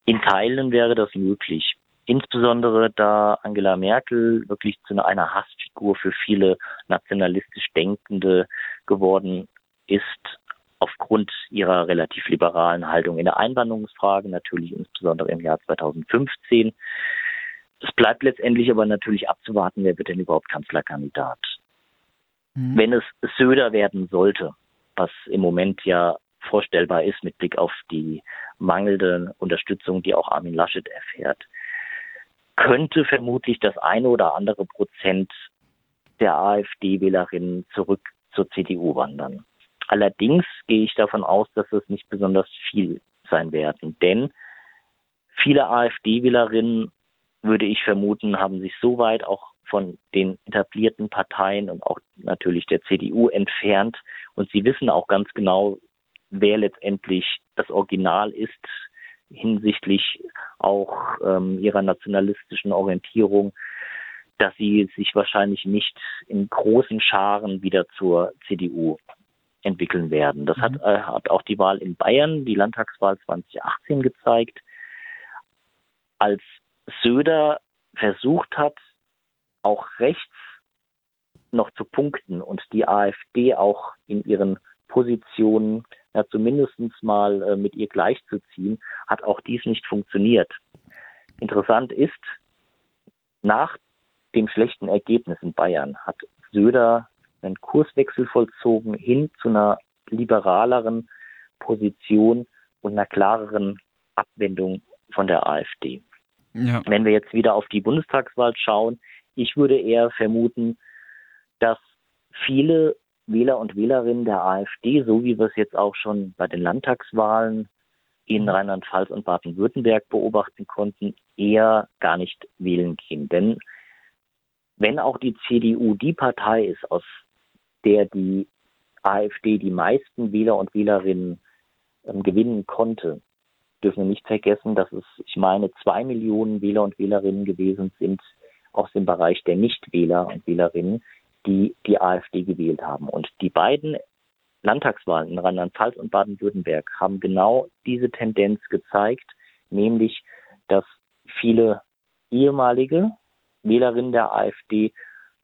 In Teilen wäre das möglich. Insbesondere da Angela Merkel wirklich zu einer Hassfigur für viele nationalistisch Denkende geworden ist, aufgrund ihrer relativ liberalen Haltung in der Einwanderungsfrage, natürlich insbesondere im Jahr 2015. Es bleibt letztendlich aber natürlich abzuwarten, wer wird denn überhaupt Kanzlerkandidat. Mhm. Wenn es Söder werden sollte, was im Moment ja vorstellbar ist mit Blick auf die mangelnde Unterstützung, die auch Armin Laschet erfährt, könnte vermutlich das eine oder andere Prozent der AfD-Wählerinnen zurück zur CDU wandern. Allerdings gehe ich davon aus, dass es nicht besonders viel sein werden, denn viele AfD-Wählerinnen, würde ich vermuten, haben sich so weit auch von den etablierten Parteien und auch natürlich der CDU entfernt und sie wissen auch ganz genau, wer letztendlich das Original ist, hinsichtlich auch ähm, ihrer nationalistischen Orientierung, dass sie sich wahrscheinlich nicht in großen Scharen wieder zur CDU entwickeln werden. Das mhm. hat, äh, hat auch die Wahl in Bayern, die Landtagswahl 2018 gezeigt. Als Söder versucht hat, auch rechts noch zu punkten und die AfD auch in ihren Positionen ja, zumindest mal äh, mit ihr gleichzuziehen, hat auch dies nicht funktioniert. Interessant ist, nach dem schlechten Ergebnis in Bayern hat Söder einen Kurswechsel vollzogen hin zu einer liberaleren Position und einer klareren Abwendung von der AfD. Ja. Wenn wir jetzt wieder auf die Bundestagswahl schauen, ich würde eher vermuten, dass viele Wähler und Wählerinnen der AfD, so wie wir es jetzt auch schon bei den Landtagswahlen in Rheinland-Pfalz und Baden-Württemberg beobachten konnten, eher gar nicht wählen gehen. Denn wenn auch die CDU die Partei ist, aus der die AfD die meisten Wähler und Wählerinnen ähm, gewinnen konnte, dürfen wir nicht vergessen, dass es, ich meine, zwei Millionen Wähler und Wählerinnen gewesen sind aus dem Bereich der Nichtwähler und Wählerinnen, die die AfD gewählt haben. Und die beiden Landtagswahlen in Rheinland-Pfalz und Baden-Württemberg haben genau diese Tendenz gezeigt, nämlich, dass viele ehemalige Wählerinnen der AfD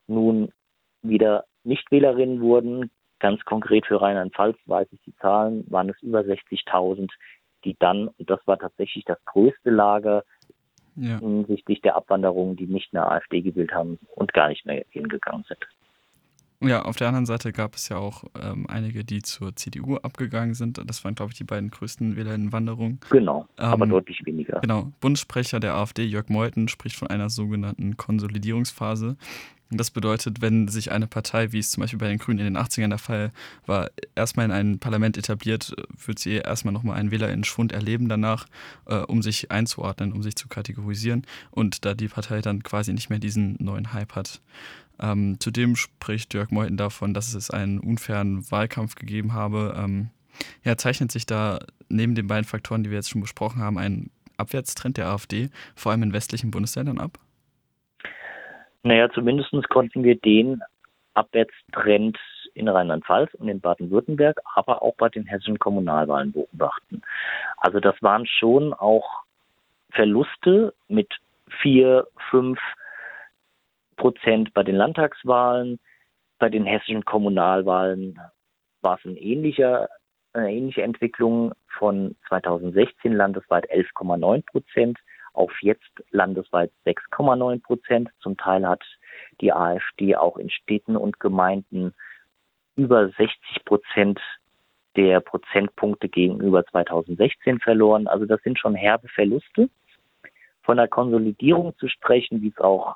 nun wieder Nichtwählerinnen wurden. Ganz konkret für Rheinland-Pfalz weiß ich die Zahlen, waren es über 60.000, die dann, und das war tatsächlich das größte Lager ja. hinsichtlich der Abwanderung, die nicht mehr AfD gewählt haben und gar nicht mehr hingegangen sind. Ja, auf der anderen Seite gab es ja auch ähm, einige, die zur CDU abgegangen sind. Das waren, glaube ich, die beiden größten Wählerinnenwanderungen. Genau, ähm, aber deutlich weniger. Genau. Bundessprecher der AfD, Jörg Meuthen, spricht von einer sogenannten Konsolidierungsphase. Das bedeutet, wenn sich eine Partei, wie es zum Beispiel bei den Grünen in den 80ern der Fall war, erstmal in ein Parlament etabliert, wird sie erstmal nochmal einen Wählerinnenschwund erleben danach, äh, um sich einzuordnen, um sich zu kategorisieren und da die Partei dann quasi nicht mehr diesen neuen Hype hat. Ähm, zudem spricht Jörg Meuthen davon, dass es einen unfairen Wahlkampf gegeben habe. Ähm, ja, zeichnet sich da neben den beiden Faktoren, die wir jetzt schon besprochen haben, ein Abwärtstrend der AfD, vor allem in westlichen Bundesländern ab? Naja, zumindest konnten wir den Abwärtstrend in Rheinland-Pfalz und in Baden-Württemberg, aber auch bei den hessischen Kommunalwahlen beobachten. Also das waren schon auch Verluste mit vier, fünf Prozent bei den Landtagswahlen, bei den hessischen Kommunalwahlen war es ein ähnlicher, eine ähnliche Entwicklung von 2016 landesweit 11,9 Prozent auf jetzt landesweit 6,9 Prozent. Zum Teil hat die AfD auch in Städten und Gemeinden über 60 Prozent der Prozentpunkte gegenüber 2016 verloren. Also das sind schon herbe Verluste. Von der Konsolidierung zu sprechen, wie es auch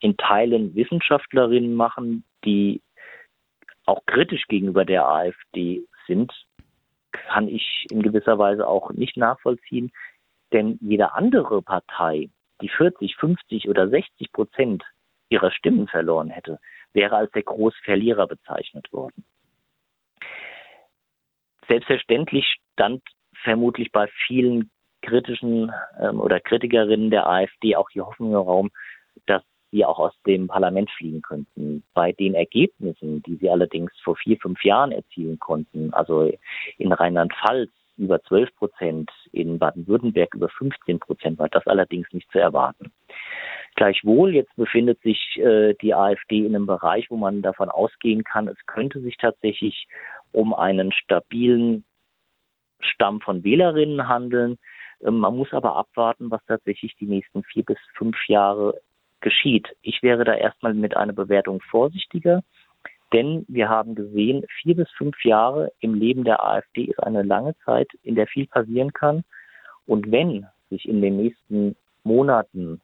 in Teilen Wissenschaftlerinnen machen, die auch kritisch gegenüber der AfD sind, kann ich in gewisser Weise auch nicht nachvollziehen. Denn jede andere Partei, die 40, 50 oder 60 Prozent ihrer Stimmen verloren hätte, wäre als der Großverlierer bezeichnet worden. Selbstverständlich stand vermutlich bei vielen kritischen ähm, oder Kritikerinnen der AfD auch die Hoffnung im Raum, sie auch aus dem Parlament fliegen könnten. Bei den Ergebnissen, die sie allerdings vor vier, fünf Jahren erzielen konnten, also in Rheinland-Pfalz über 12 Prozent, in Baden-Württemberg über 15 Prozent, war das allerdings nicht zu erwarten. Gleichwohl, jetzt befindet sich äh, die AfD in einem Bereich, wo man davon ausgehen kann, es könnte sich tatsächlich um einen stabilen Stamm von Wählerinnen handeln. Ähm, man muss aber abwarten, was tatsächlich die nächsten vier bis fünf Jahre geschieht. Ich wäre da erstmal mit einer Bewertung vorsichtiger, denn wir haben gesehen, vier bis fünf Jahre im Leben der AfD ist eine lange Zeit, in der viel passieren kann. Und wenn sich in den nächsten Monaten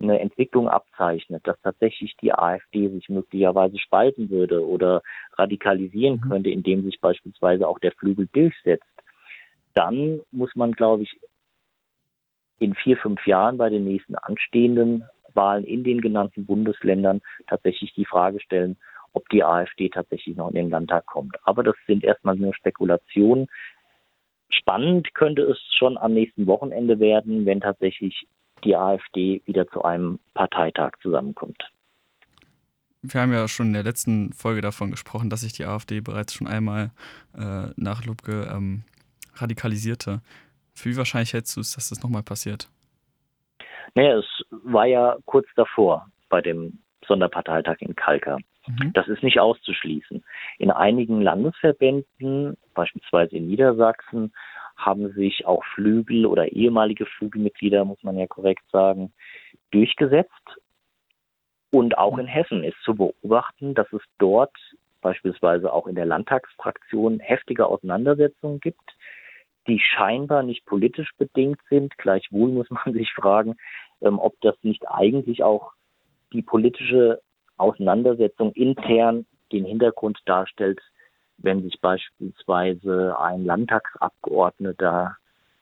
eine Entwicklung abzeichnet, dass tatsächlich die AfD sich möglicherweise spalten würde oder radikalisieren mhm. könnte, indem sich beispielsweise auch der Flügel durchsetzt, dann muss man, glaube ich, in vier, fünf Jahren bei den nächsten anstehenden Wahlen in den genannten Bundesländern tatsächlich die Frage stellen, ob die AfD tatsächlich noch in den Landtag kommt. Aber das sind erstmal nur Spekulationen. Spannend könnte es schon am nächsten Wochenende werden, wenn tatsächlich die AfD wieder zu einem Parteitag zusammenkommt. Wir haben ja schon in der letzten Folge davon gesprochen, dass sich die AfD bereits schon einmal äh, nach Lubke ähm, radikalisierte. Für wie wahrscheinlich hältst du es, dass das nochmal passiert? Naja, es war ja kurz davor bei dem Sonderparteitag in Kalka. Mhm. Das ist nicht auszuschließen. In einigen Landesverbänden, beispielsweise in Niedersachsen, haben sich auch Flügel oder ehemalige Flügelmitglieder, muss man ja korrekt sagen, durchgesetzt. Und auch in Hessen ist zu beobachten, dass es dort beispielsweise auch in der Landtagsfraktion heftige Auseinandersetzungen gibt die scheinbar nicht politisch bedingt sind. Gleichwohl muss man *laughs* sich fragen, ähm, ob das nicht eigentlich auch die politische Auseinandersetzung intern den Hintergrund darstellt, wenn sich beispielsweise ein Landtagsabgeordneter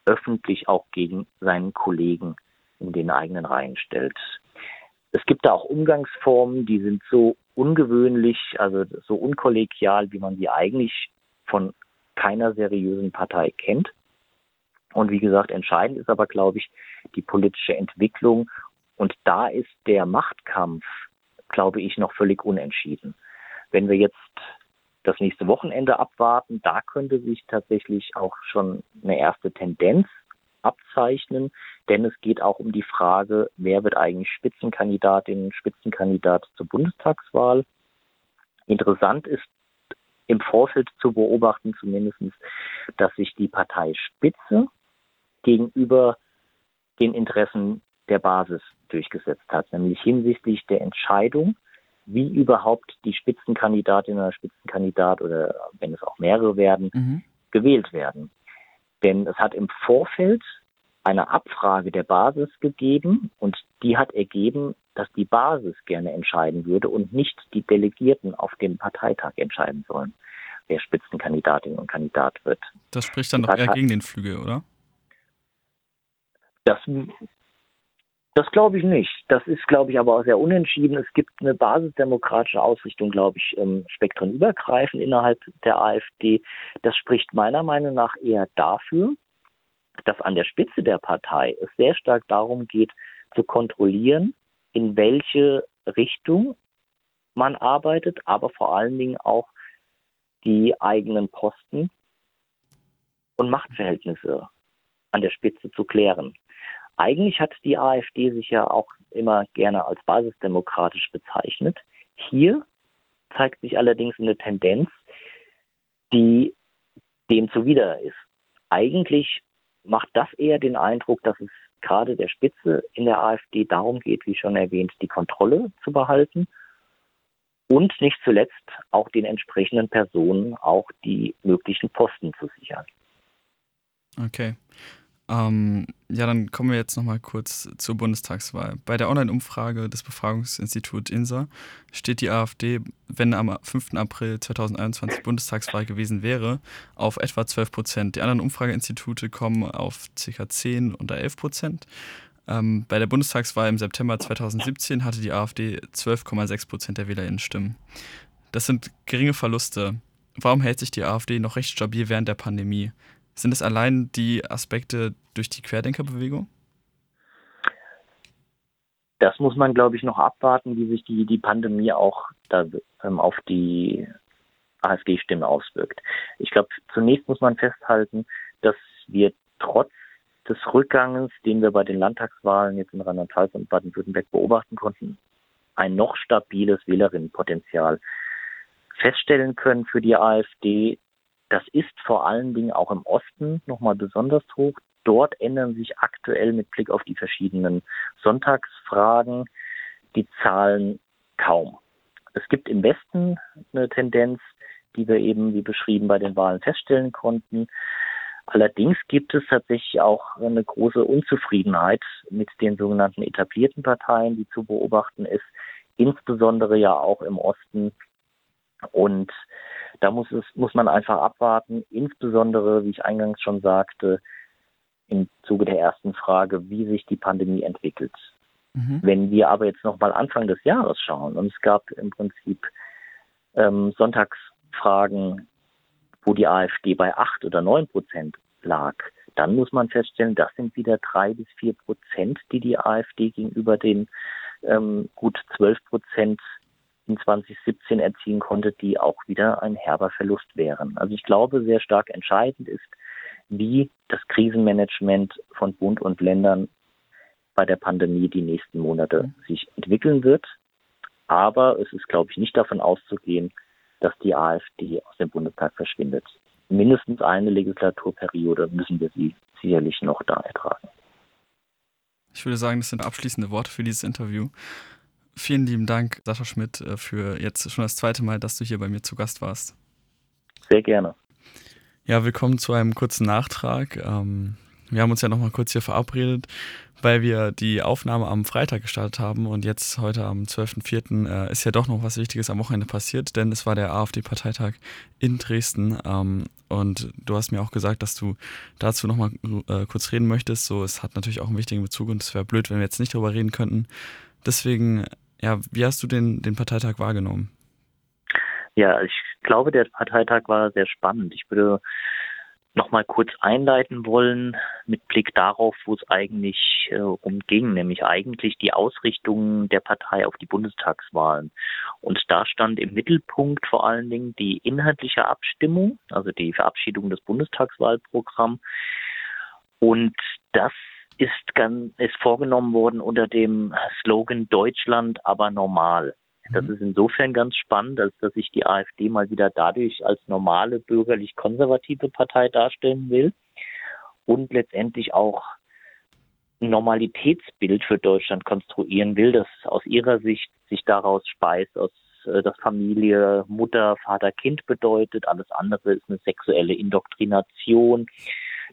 öffentlich auch gegen seinen Kollegen in den eigenen Reihen stellt. Es gibt da auch Umgangsformen, die sind so ungewöhnlich, also so unkollegial, wie man sie eigentlich von keiner seriösen Partei kennt. Und wie gesagt, entscheidend ist aber, glaube ich, die politische Entwicklung. Und da ist der Machtkampf, glaube ich, noch völlig unentschieden. Wenn wir jetzt das nächste Wochenende abwarten, da könnte sich tatsächlich auch schon eine erste Tendenz abzeichnen, denn es geht auch um die Frage, wer wird eigentlich Spitzenkandidatin, Spitzenkandidat zur Bundestagswahl. Interessant ist im Vorfeld zu beobachten, zumindest, dass sich die Parteispitze gegenüber den Interessen der Basis durchgesetzt hat, nämlich hinsichtlich der Entscheidung, wie überhaupt die Spitzenkandidatin oder Spitzenkandidat oder wenn es auch mehrere werden, mhm. gewählt werden. Denn es hat im Vorfeld eine Abfrage der Basis gegeben und die hat ergeben, dass die Basis gerne entscheiden würde und nicht die Delegierten auf dem Parteitag entscheiden sollen, wer Spitzenkandidatin und Kandidat wird. Das spricht dann doch eher gegen den Flügel, oder? Das, das glaube ich nicht. Das ist, glaube ich, aber auch sehr unentschieden. Es gibt eine basisdemokratische Ausrichtung, glaube ich, ähm, spektrenübergreifend innerhalb der AfD. Das spricht meiner Meinung nach eher dafür, dass an der Spitze der Partei es sehr stark darum geht, zu kontrollieren, in welche Richtung man arbeitet, aber vor allen Dingen auch die eigenen Posten und Machtverhältnisse an der Spitze zu klären. Eigentlich hat die AfD sich ja auch immer gerne als basisdemokratisch bezeichnet. Hier zeigt sich allerdings eine Tendenz, die dem zuwider ist. Eigentlich macht das eher den Eindruck, dass es gerade der Spitze in der AfD darum geht, wie schon erwähnt, die Kontrolle zu behalten und nicht zuletzt auch den entsprechenden Personen auch die möglichen Posten zu sichern. Okay. Ähm, ja, dann kommen wir jetzt nochmal kurz zur Bundestagswahl. Bei der Online-Umfrage des Befragungsinstituts INSA steht die AfD, wenn am 5. April 2021 Bundestagswahl gewesen wäre, auf etwa 12 Prozent. Die anderen Umfrageinstitute kommen auf ca. 10 oder 11 Prozent. Ähm, bei der Bundestagswahl im September 2017 hatte die AfD 12,6 Prozent der WählerInnen-Stimmen. Das sind geringe Verluste. Warum hält sich die AfD noch recht stabil während der Pandemie? Sind es allein die Aspekte durch die Querdenkerbewegung? Das muss man, glaube ich, noch abwarten, wie sich die, die Pandemie auch da, ähm, auf die AfD-Stimmen auswirkt. Ich glaube, zunächst muss man festhalten, dass wir trotz des Rückganges, den wir bei den Landtagswahlen jetzt in Rheinland-Pfalz und Baden-Württemberg beobachten konnten, ein noch stabiles Wählerinnenpotenzial feststellen können für die AfD, das ist vor allen Dingen auch im Osten nochmal besonders hoch. Dort ändern sich aktuell mit Blick auf die verschiedenen Sonntagsfragen die Zahlen kaum. Es gibt im Westen eine Tendenz, die wir eben, wie beschrieben, bei den Wahlen feststellen konnten. Allerdings gibt es tatsächlich auch eine große Unzufriedenheit mit den sogenannten etablierten Parteien, die zu beobachten ist, insbesondere ja auch im Osten. Und da muss es, muss man einfach abwarten, insbesondere, wie ich eingangs schon sagte, im Zuge der ersten Frage, wie sich die Pandemie entwickelt. Mhm. Wenn wir aber jetzt nochmal Anfang des Jahres schauen, und es gab im Prinzip ähm, Sonntagsfragen, wo die AfD bei acht oder neun Prozent lag, dann muss man feststellen, das sind wieder drei bis vier Prozent, die die AfD gegenüber den ähm, gut zwölf Prozent in 2017 erzielen konnte, die auch wieder ein herber Verlust wären. Also ich glaube, sehr stark entscheidend ist, wie das Krisenmanagement von Bund und Ländern bei der Pandemie die nächsten Monate mhm. sich entwickeln wird. Aber es ist, glaube ich, nicht davon auszugehen, dass die AfD aus dem Bundestag verschwindet. Mindestens eine Legislaturperiode müssen wir sie sicherlich noch da ertragen. Ich würde sagen, das sind abschließende Worte für dieses Interview. Vielen lieben Dank, Sascha Schmidt, äh, für jetzt schon das zweite Mal, dass du hier bei mir zu Gast warst. Sehr gerne. Ja, willkommen zu einem kurzen Nachtrag. Ähm, wir haben uns ja nochmal kurz hier verabredet, weil wir die Aufnahme am Freitag gestartet haben und jetzt heute am 12.04. Äh, ist ja doch noch was Wichtiges am Wochenende passiert, denn es war der AfD-Parteitag in Dresden ähm, und du hast mir auch gesagt, dass du dazu nochmal äh, kurz reden möchtest. So, es hat natürlich auch einen wichtigen Bezug und es wäre blöd, wenn wir jetzt nicht darüber reden könnten. Deswegen ja, wie hast du den, den Parteitag wahrgenommen? Ja, ich glaube, der Parteitag war sehr spannend. Ich würde noch mal kurz einleiten wollen mit Blick darauf, wo es eigentlich äh, umging, nämlich eigentlich die Ausrichtung der Partei auf die Bundestagswahlen. Und da stand im Mittelpunkt vor allen Dingen die inhaltliche Abstimmung, also die Verabschiedung des Bundestagswahlprogramms. Und das ist, ist vorgenommen worden unter dem Slogan Deutschland aber normal. Das mhm. ist insofern ganz spannend, als dass sich die AfD mal wieder dadurch als normale bürgerlich-konservative Partei darstellen will und letztendlich auch ein Normalitätsbild für Deutschland konstruieren will, das aus ihrer Sicht sich daraus speist, aus äh, dass Familie Mutter, Vater, Kind bedeutet. Alles andere ist eine sexuelle Indoktrination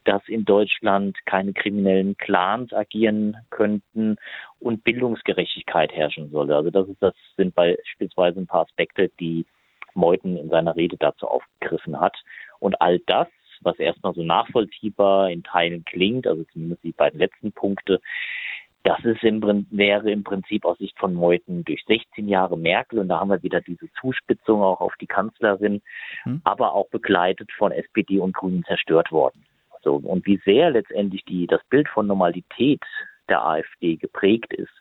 dass in Deutschland keine kriminellen Clans agieren könnten und Bildungsgerechtigkeit herrschen solle. Also das ist, das sind beispielsweise ein paar Aspekte, die Meuthen in seiner Rede dazu aufgegriffen hat. Und all das, was erstmal so nachvollziehbar in Teilen klingt, also zumindest die beiden letzten Punkte, das ist im, wäre im Prinzip aus Sicht von Meuthen durch 16 Jahre Merkel und da haben wir wieder diese Zuspitzung auch auf die Kanzlerin, hm. aber auch begleitet von SPD und Grünen zerstört worden. So, und wie sehr letztendlich die, das Bild von Normalität der AfD geprägt ist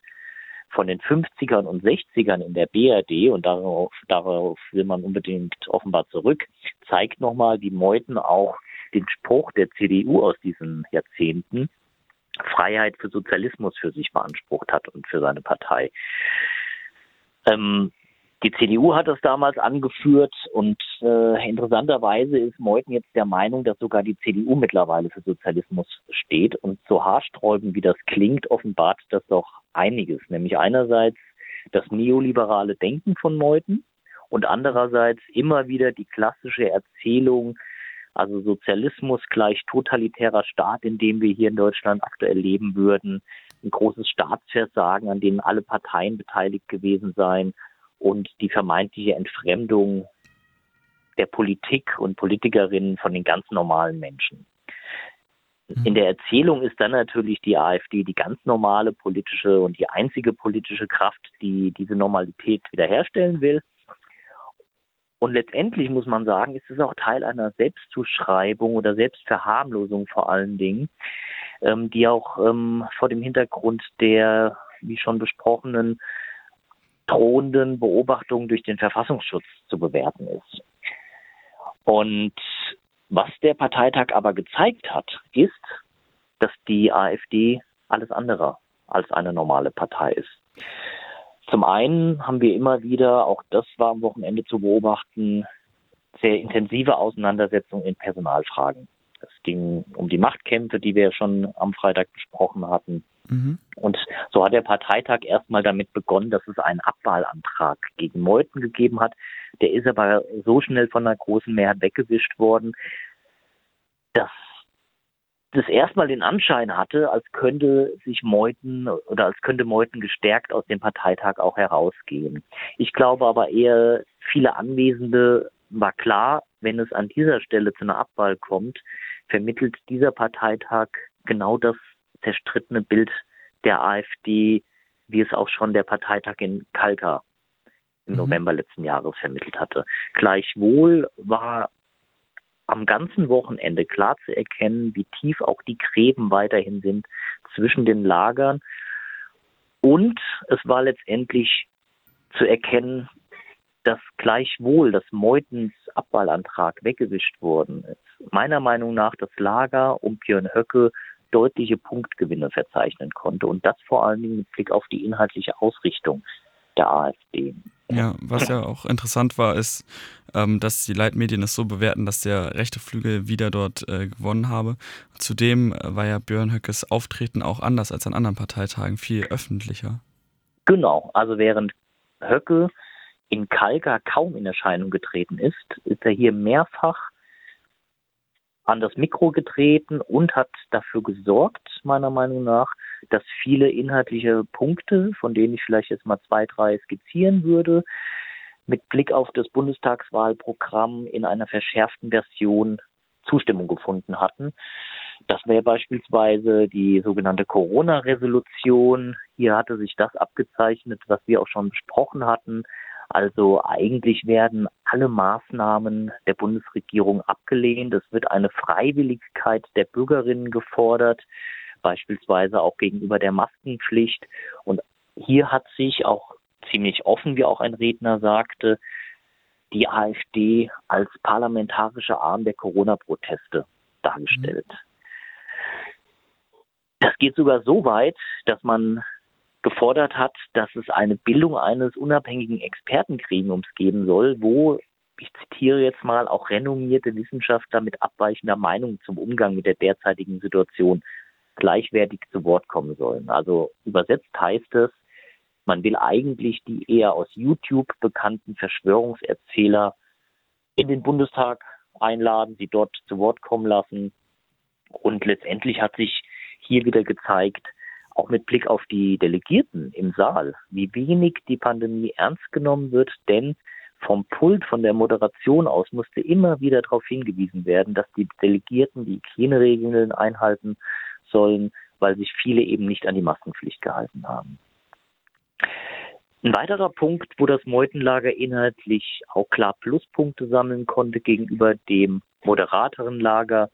von den 50ern und 60ern in der BRD und darauf, darauf will man unbedingt offenbar zurück, zeigt nochmal, wie Meuthen auch den Spruch der CDU aus diesen Jahrzehnten Freiheit für Sozialismus für sich beansprucht hat und für seine Partei. Ähm, Die CDU hat das damals angeführt und äh, interessanterweise ist Meuthen jetzt der Meinung, dass sogar die CDU mittlerweile für Sozialismus steht. Und so haarsträubend wie das klingt, offenbart das doch einiges. Nämlich einerseits das neoliberale Denken von Meuthen und andererseits immer wieder die klassische Erzählung, also Sozialismus gleich totalitärer Staat, in dem wir hier in Deutschland aktuell leben würden, ein großes Staatsversagen, an dem alle Parteien beteiligt gewesen seien und die vermeintliche Entfremdung der Politik und Politikerinnen von den ganz normalen Menschen. In mhm. der Erzählung ist dann natürlich die AfD die ganz normale politische und die einzige politische Kraft, die diese Normalität wiederherstellen will. Und letztendlich muss man sagen, ist es auch Teil einer Selbstzuschreibung oder Selbstverharmlosung vor allen Dingen, ähm, die auch ähm, vor dem Hintergrund der, wie schon besprochenen, drohenden Beobachtungen durch den Verfassungsschutz zu bewerten ist. Und was der Parteitag aber gezeigt hat, ist, dass die AfD alles andere als eine normale Partei ist. Zum einen haben wir immer wieder, auch das war am Wochenende zu beobachten, sehr intensive Auseinandersetzungen in Personalfragen. Es ging um die Machtkämpfe, die wir schon am Freitag besprochen hatten. Mhm. Und so hat der Parteitag erstmal damit begonnen, dass es einen Abwahlantrag gegen Meuthen gegeben hat. Der ist aber so schnell von einer großen Mehrheit weggewischt worden, dass das erstmal den Anschein hatte, als könnte sich Meuthen oder als könnte Meuthen gestärkt aus dem Parteitag auch herausgehen. Ich glaube aber eher, viele Anwesende war klar, wenn es an dieser Stelle zu einer Abwahl kommt, vermittelt dieser Parteitag genau das zerstrittene Bild der AfD, wie es auch schon der Parteitag in Kalka im mhm. November letzten Jahres vermittelt hatte. Gleichwohl war am ganzen Wochenende klar zu erkennen, wie tief auch die Gräben weiterhin sind zwischen den Lagern. Und es war letztendlich zu erkennen, dass gleichwohl das Meutens Abwahlantrag weggewischt worden ist. Meiner Meinung nach das Lager um Björn Höcke deutliche Punktgewinne verzeichnen konnte und das vor allen Dingen mit Blick auf die inhaltliche Ausrichtung der AfD. Ja, was ja auch interessant war, ist, ähm, dass die Leitmedien es so bewerten, dass der rechte Flügel wieder dort äh, gewonnen habe. Zudem äh, war ja Björn Höckes Auftreten auch anders als an anderen Parteitagen, viel öffentlicher. Genau, also während Höcke in Kalka kaum in Erscheinung getreten ist, ist er hier mehrfach an das Mikro getreten und hat dafür gesorgt, meiner Meinung nach, dass viele inhaltliche Punkte, von denen ich vielleicht jetzt mal zwei, drei skizzieren würde, mit Blick auf das Bundestagswahlprogramm in einer verschärften Version Zustimmung gefunden hatten. Das wäre beispielsweise die sogenannte Corona-Resolution. Hier hatte sich das abgezeichnet, was wir auch schon besprochen hatten, also eigentlich werden alle Maßnahmen der Bundesregierung abgelehnt. Es wird eine Freiwilligkeit der Bürgerinnen gefordert, beispielsweise auch gegenüber der Maskenpflicht. Und hier hat sich auch ziemlich offen, wie auch ein Redner sagte, die AfD als parlamentarischer Arm der Corona-Proteste dargestellt. Das geht sogar so weit, dass man gefordert hat, dass es eine Bildung eines unabhängigen Expertengremiums geben soll, wo, ich zitiere jetzt mal, auch renommierte Wissenschaftler mit abweichender Meinung zum Umgang mit der derzeitigen Situation gleichwertig zu Wort kommen sollen. Also übersetzt heißt es, man will eigentlich die eher aus YouTube bekannten Verschwörungserzähler in den Bundestag einladen, sie dort zu Wort kommen lassen. Und letztendlich hat sich hier wieder gezeigt, auch mit Blick auf die Delegierten im Saal, wie wenig die Pandemie ernst genommen wird, denn vom Pult, von der Moderation aus musste immer wieder darauf hingewiesen werden, dass die Delegierten die Hygieneregeln einhalten sollen, weil sich viele eben nicht an die Maskenpflicht gehalten haben. Ein weiterer Punkt, wo das Meutenlager inhaltlich auch klar Pluspunkte sammeln konnte gegenüber dem moderateren Lager,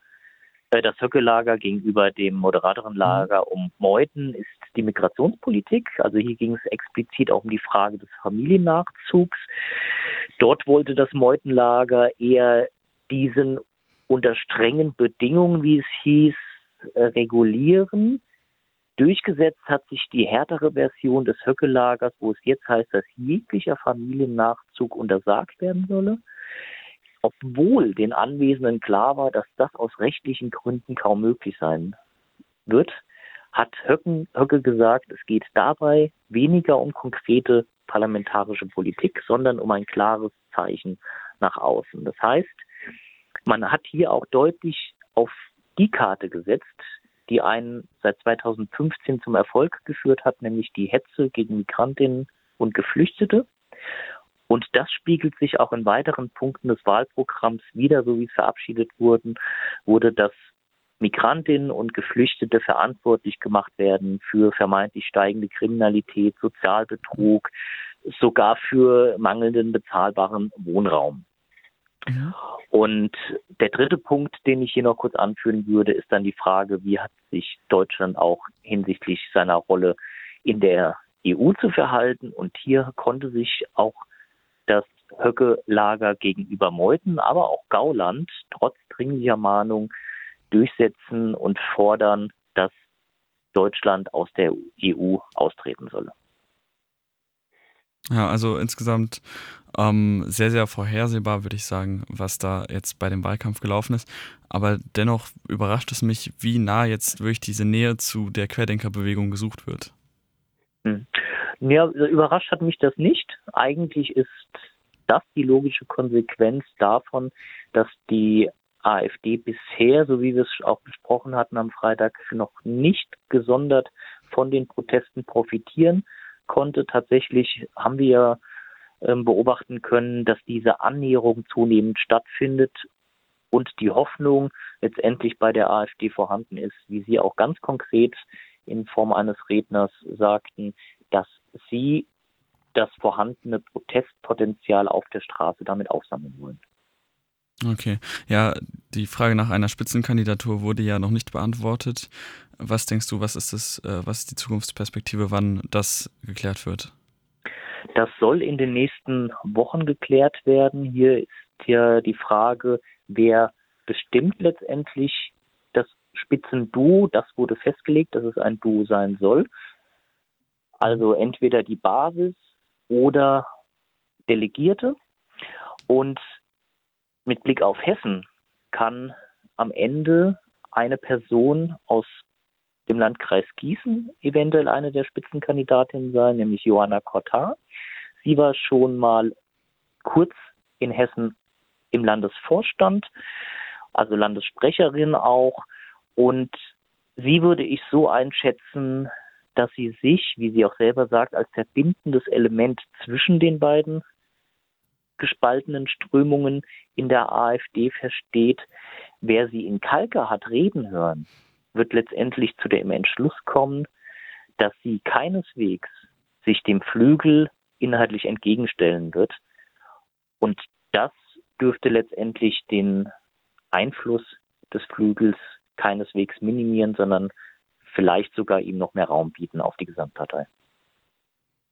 das Höcke-Lager gegenüber dem moderateren mhm. Lager um Meuthen ist die Migrationspolitik. Also hier ging es explizit auch um die Frage des Familiennachzugs. Dort wollte das Meutenlager eher diesen unter strengen Bedingungen, wie es hieß, äh, regulieren. Durchgesetzt hat sich die härtere Version des Höcke-Lagers, wo es jetzt heißt, dass jeglicher Familiennachzug untersagt werden solle, obwohl den Anwesenden klar war, dass das aus rechtlichen Gründen kaum möglich sein wird, hat Höcken, Höcke gesagt, es geht dabei weniger um konkrete parlamentarische Politik, sondern um ein klares Zeichen nach außen. Das heißt, man hat hier auch deutlich auf die Karte gesetzt, die einen seit 2015 zum Erfolg geführt hat, nämlich die Hetze gegen Migrantinnen und Geflüchtete. Und das spiegelt sich auch in weiteren Punkten des Wahlprogramms wieder, so wie es verabschiedet wurden, wurde, dass Migrantinnen und Geflüchtete verantwortlich gemacht werden für vermeintlich steigende Kriminalität, Sozialbetrug, sogar für mangelnden bezahlbaren Wohnraum. Ja. Und der dritte Punkt, den ich hier noch kurz anführen würde, ist dann die Frage, wie hat sich Deutschland auch hinsichtlich seiner Rolle in der EU zu verhalten. Und hier konnte sich auch Höcke-Lager gegenüber Meuthen, aber auch Gauland trotz dringlicher Mahnung durchsetzen und fordern, dass Deutschland aus der EU austreten solle. Ja, also insgesamt ähm, sehr, sehr vorhersehbar, würde ich sagen, was da jetzt bei dem Wahlkampf gelaufen ist. Aber dennoch überrascht es mich, wie nah jetzt wirklich diese Nähe zu der Querdenkerbewegung gesucht wird. Hm. Ja, überrascht hat mich das nicht. Eigentlich ist das die logische Konsequenz davon, dass die AfD bisher, so wie wir es auch besprochen hatten am Freitag, noch nicht gesondert von den Protesten profitieren konnte. Tatsächlich haben wir ähm, beobachten können, dass diese Annäherung zunehmend stattfindet und die Hoffnung letztendlich bei der AfD vorhanden ist, wie Sie auch ganz konkret in Form eines Redners sagten, dass Sie das vorhandene Protestpotenzial auf der Straße damit aufsammeln wollen. Okay, ja, die Frage nach einer Spitzenkandidatur wurde ja noch nicht beantwortet. Was denkst du, was ist das, äh, was ist die Zukunftsperspektive, wann das geklärt wird? Das soll in den nächsten Wochen geklärt werden. Hier ist ja die Frage, wer bestimmt letztendlich das Spitzenduo. Das wurde festgelegt, dass es ein Duo sein soll. Also entweder die Basis oder Delegierte. Und mit Blick auf Hessen kann am Ende eine Person aus dem Landkreis Gießen eventuell eine der Spitzenkandidatinnen sein, nämlich Johanna Cottar. Sie war schon mal kurz in Hessen im Landesvorstand, also Landessprecherin auch. Und sie würde ich so einschätzen, dass sie sich, wie sie auch selber sagt, als verbindendes Element zwischen den beiden gespaltenen Strömungen in der AfD versteht. Wer sie in Kalka hat reden hören, wird letztendlich zu dem Entschluss kommen, dass sie keineswegs sich dem Flügel inhaltlich entgegenstellen wird. Und das dürfte letztendlich den Einfluss des Flügels keineswegs minimieren, sondern vielleicht sogar ihm noch mehr Raum bieten auf die Gesamtpartei.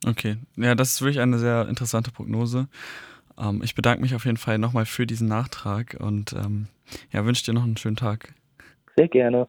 Okay, ja, das ist wirklich eine sehr interessante Prognose. Ähm, ich bedanke mich auf jeden Fall nochmal für diesen Nachtrag und ähm, ja, wünsche dir noch einen schönen Tag. Sehr gerne.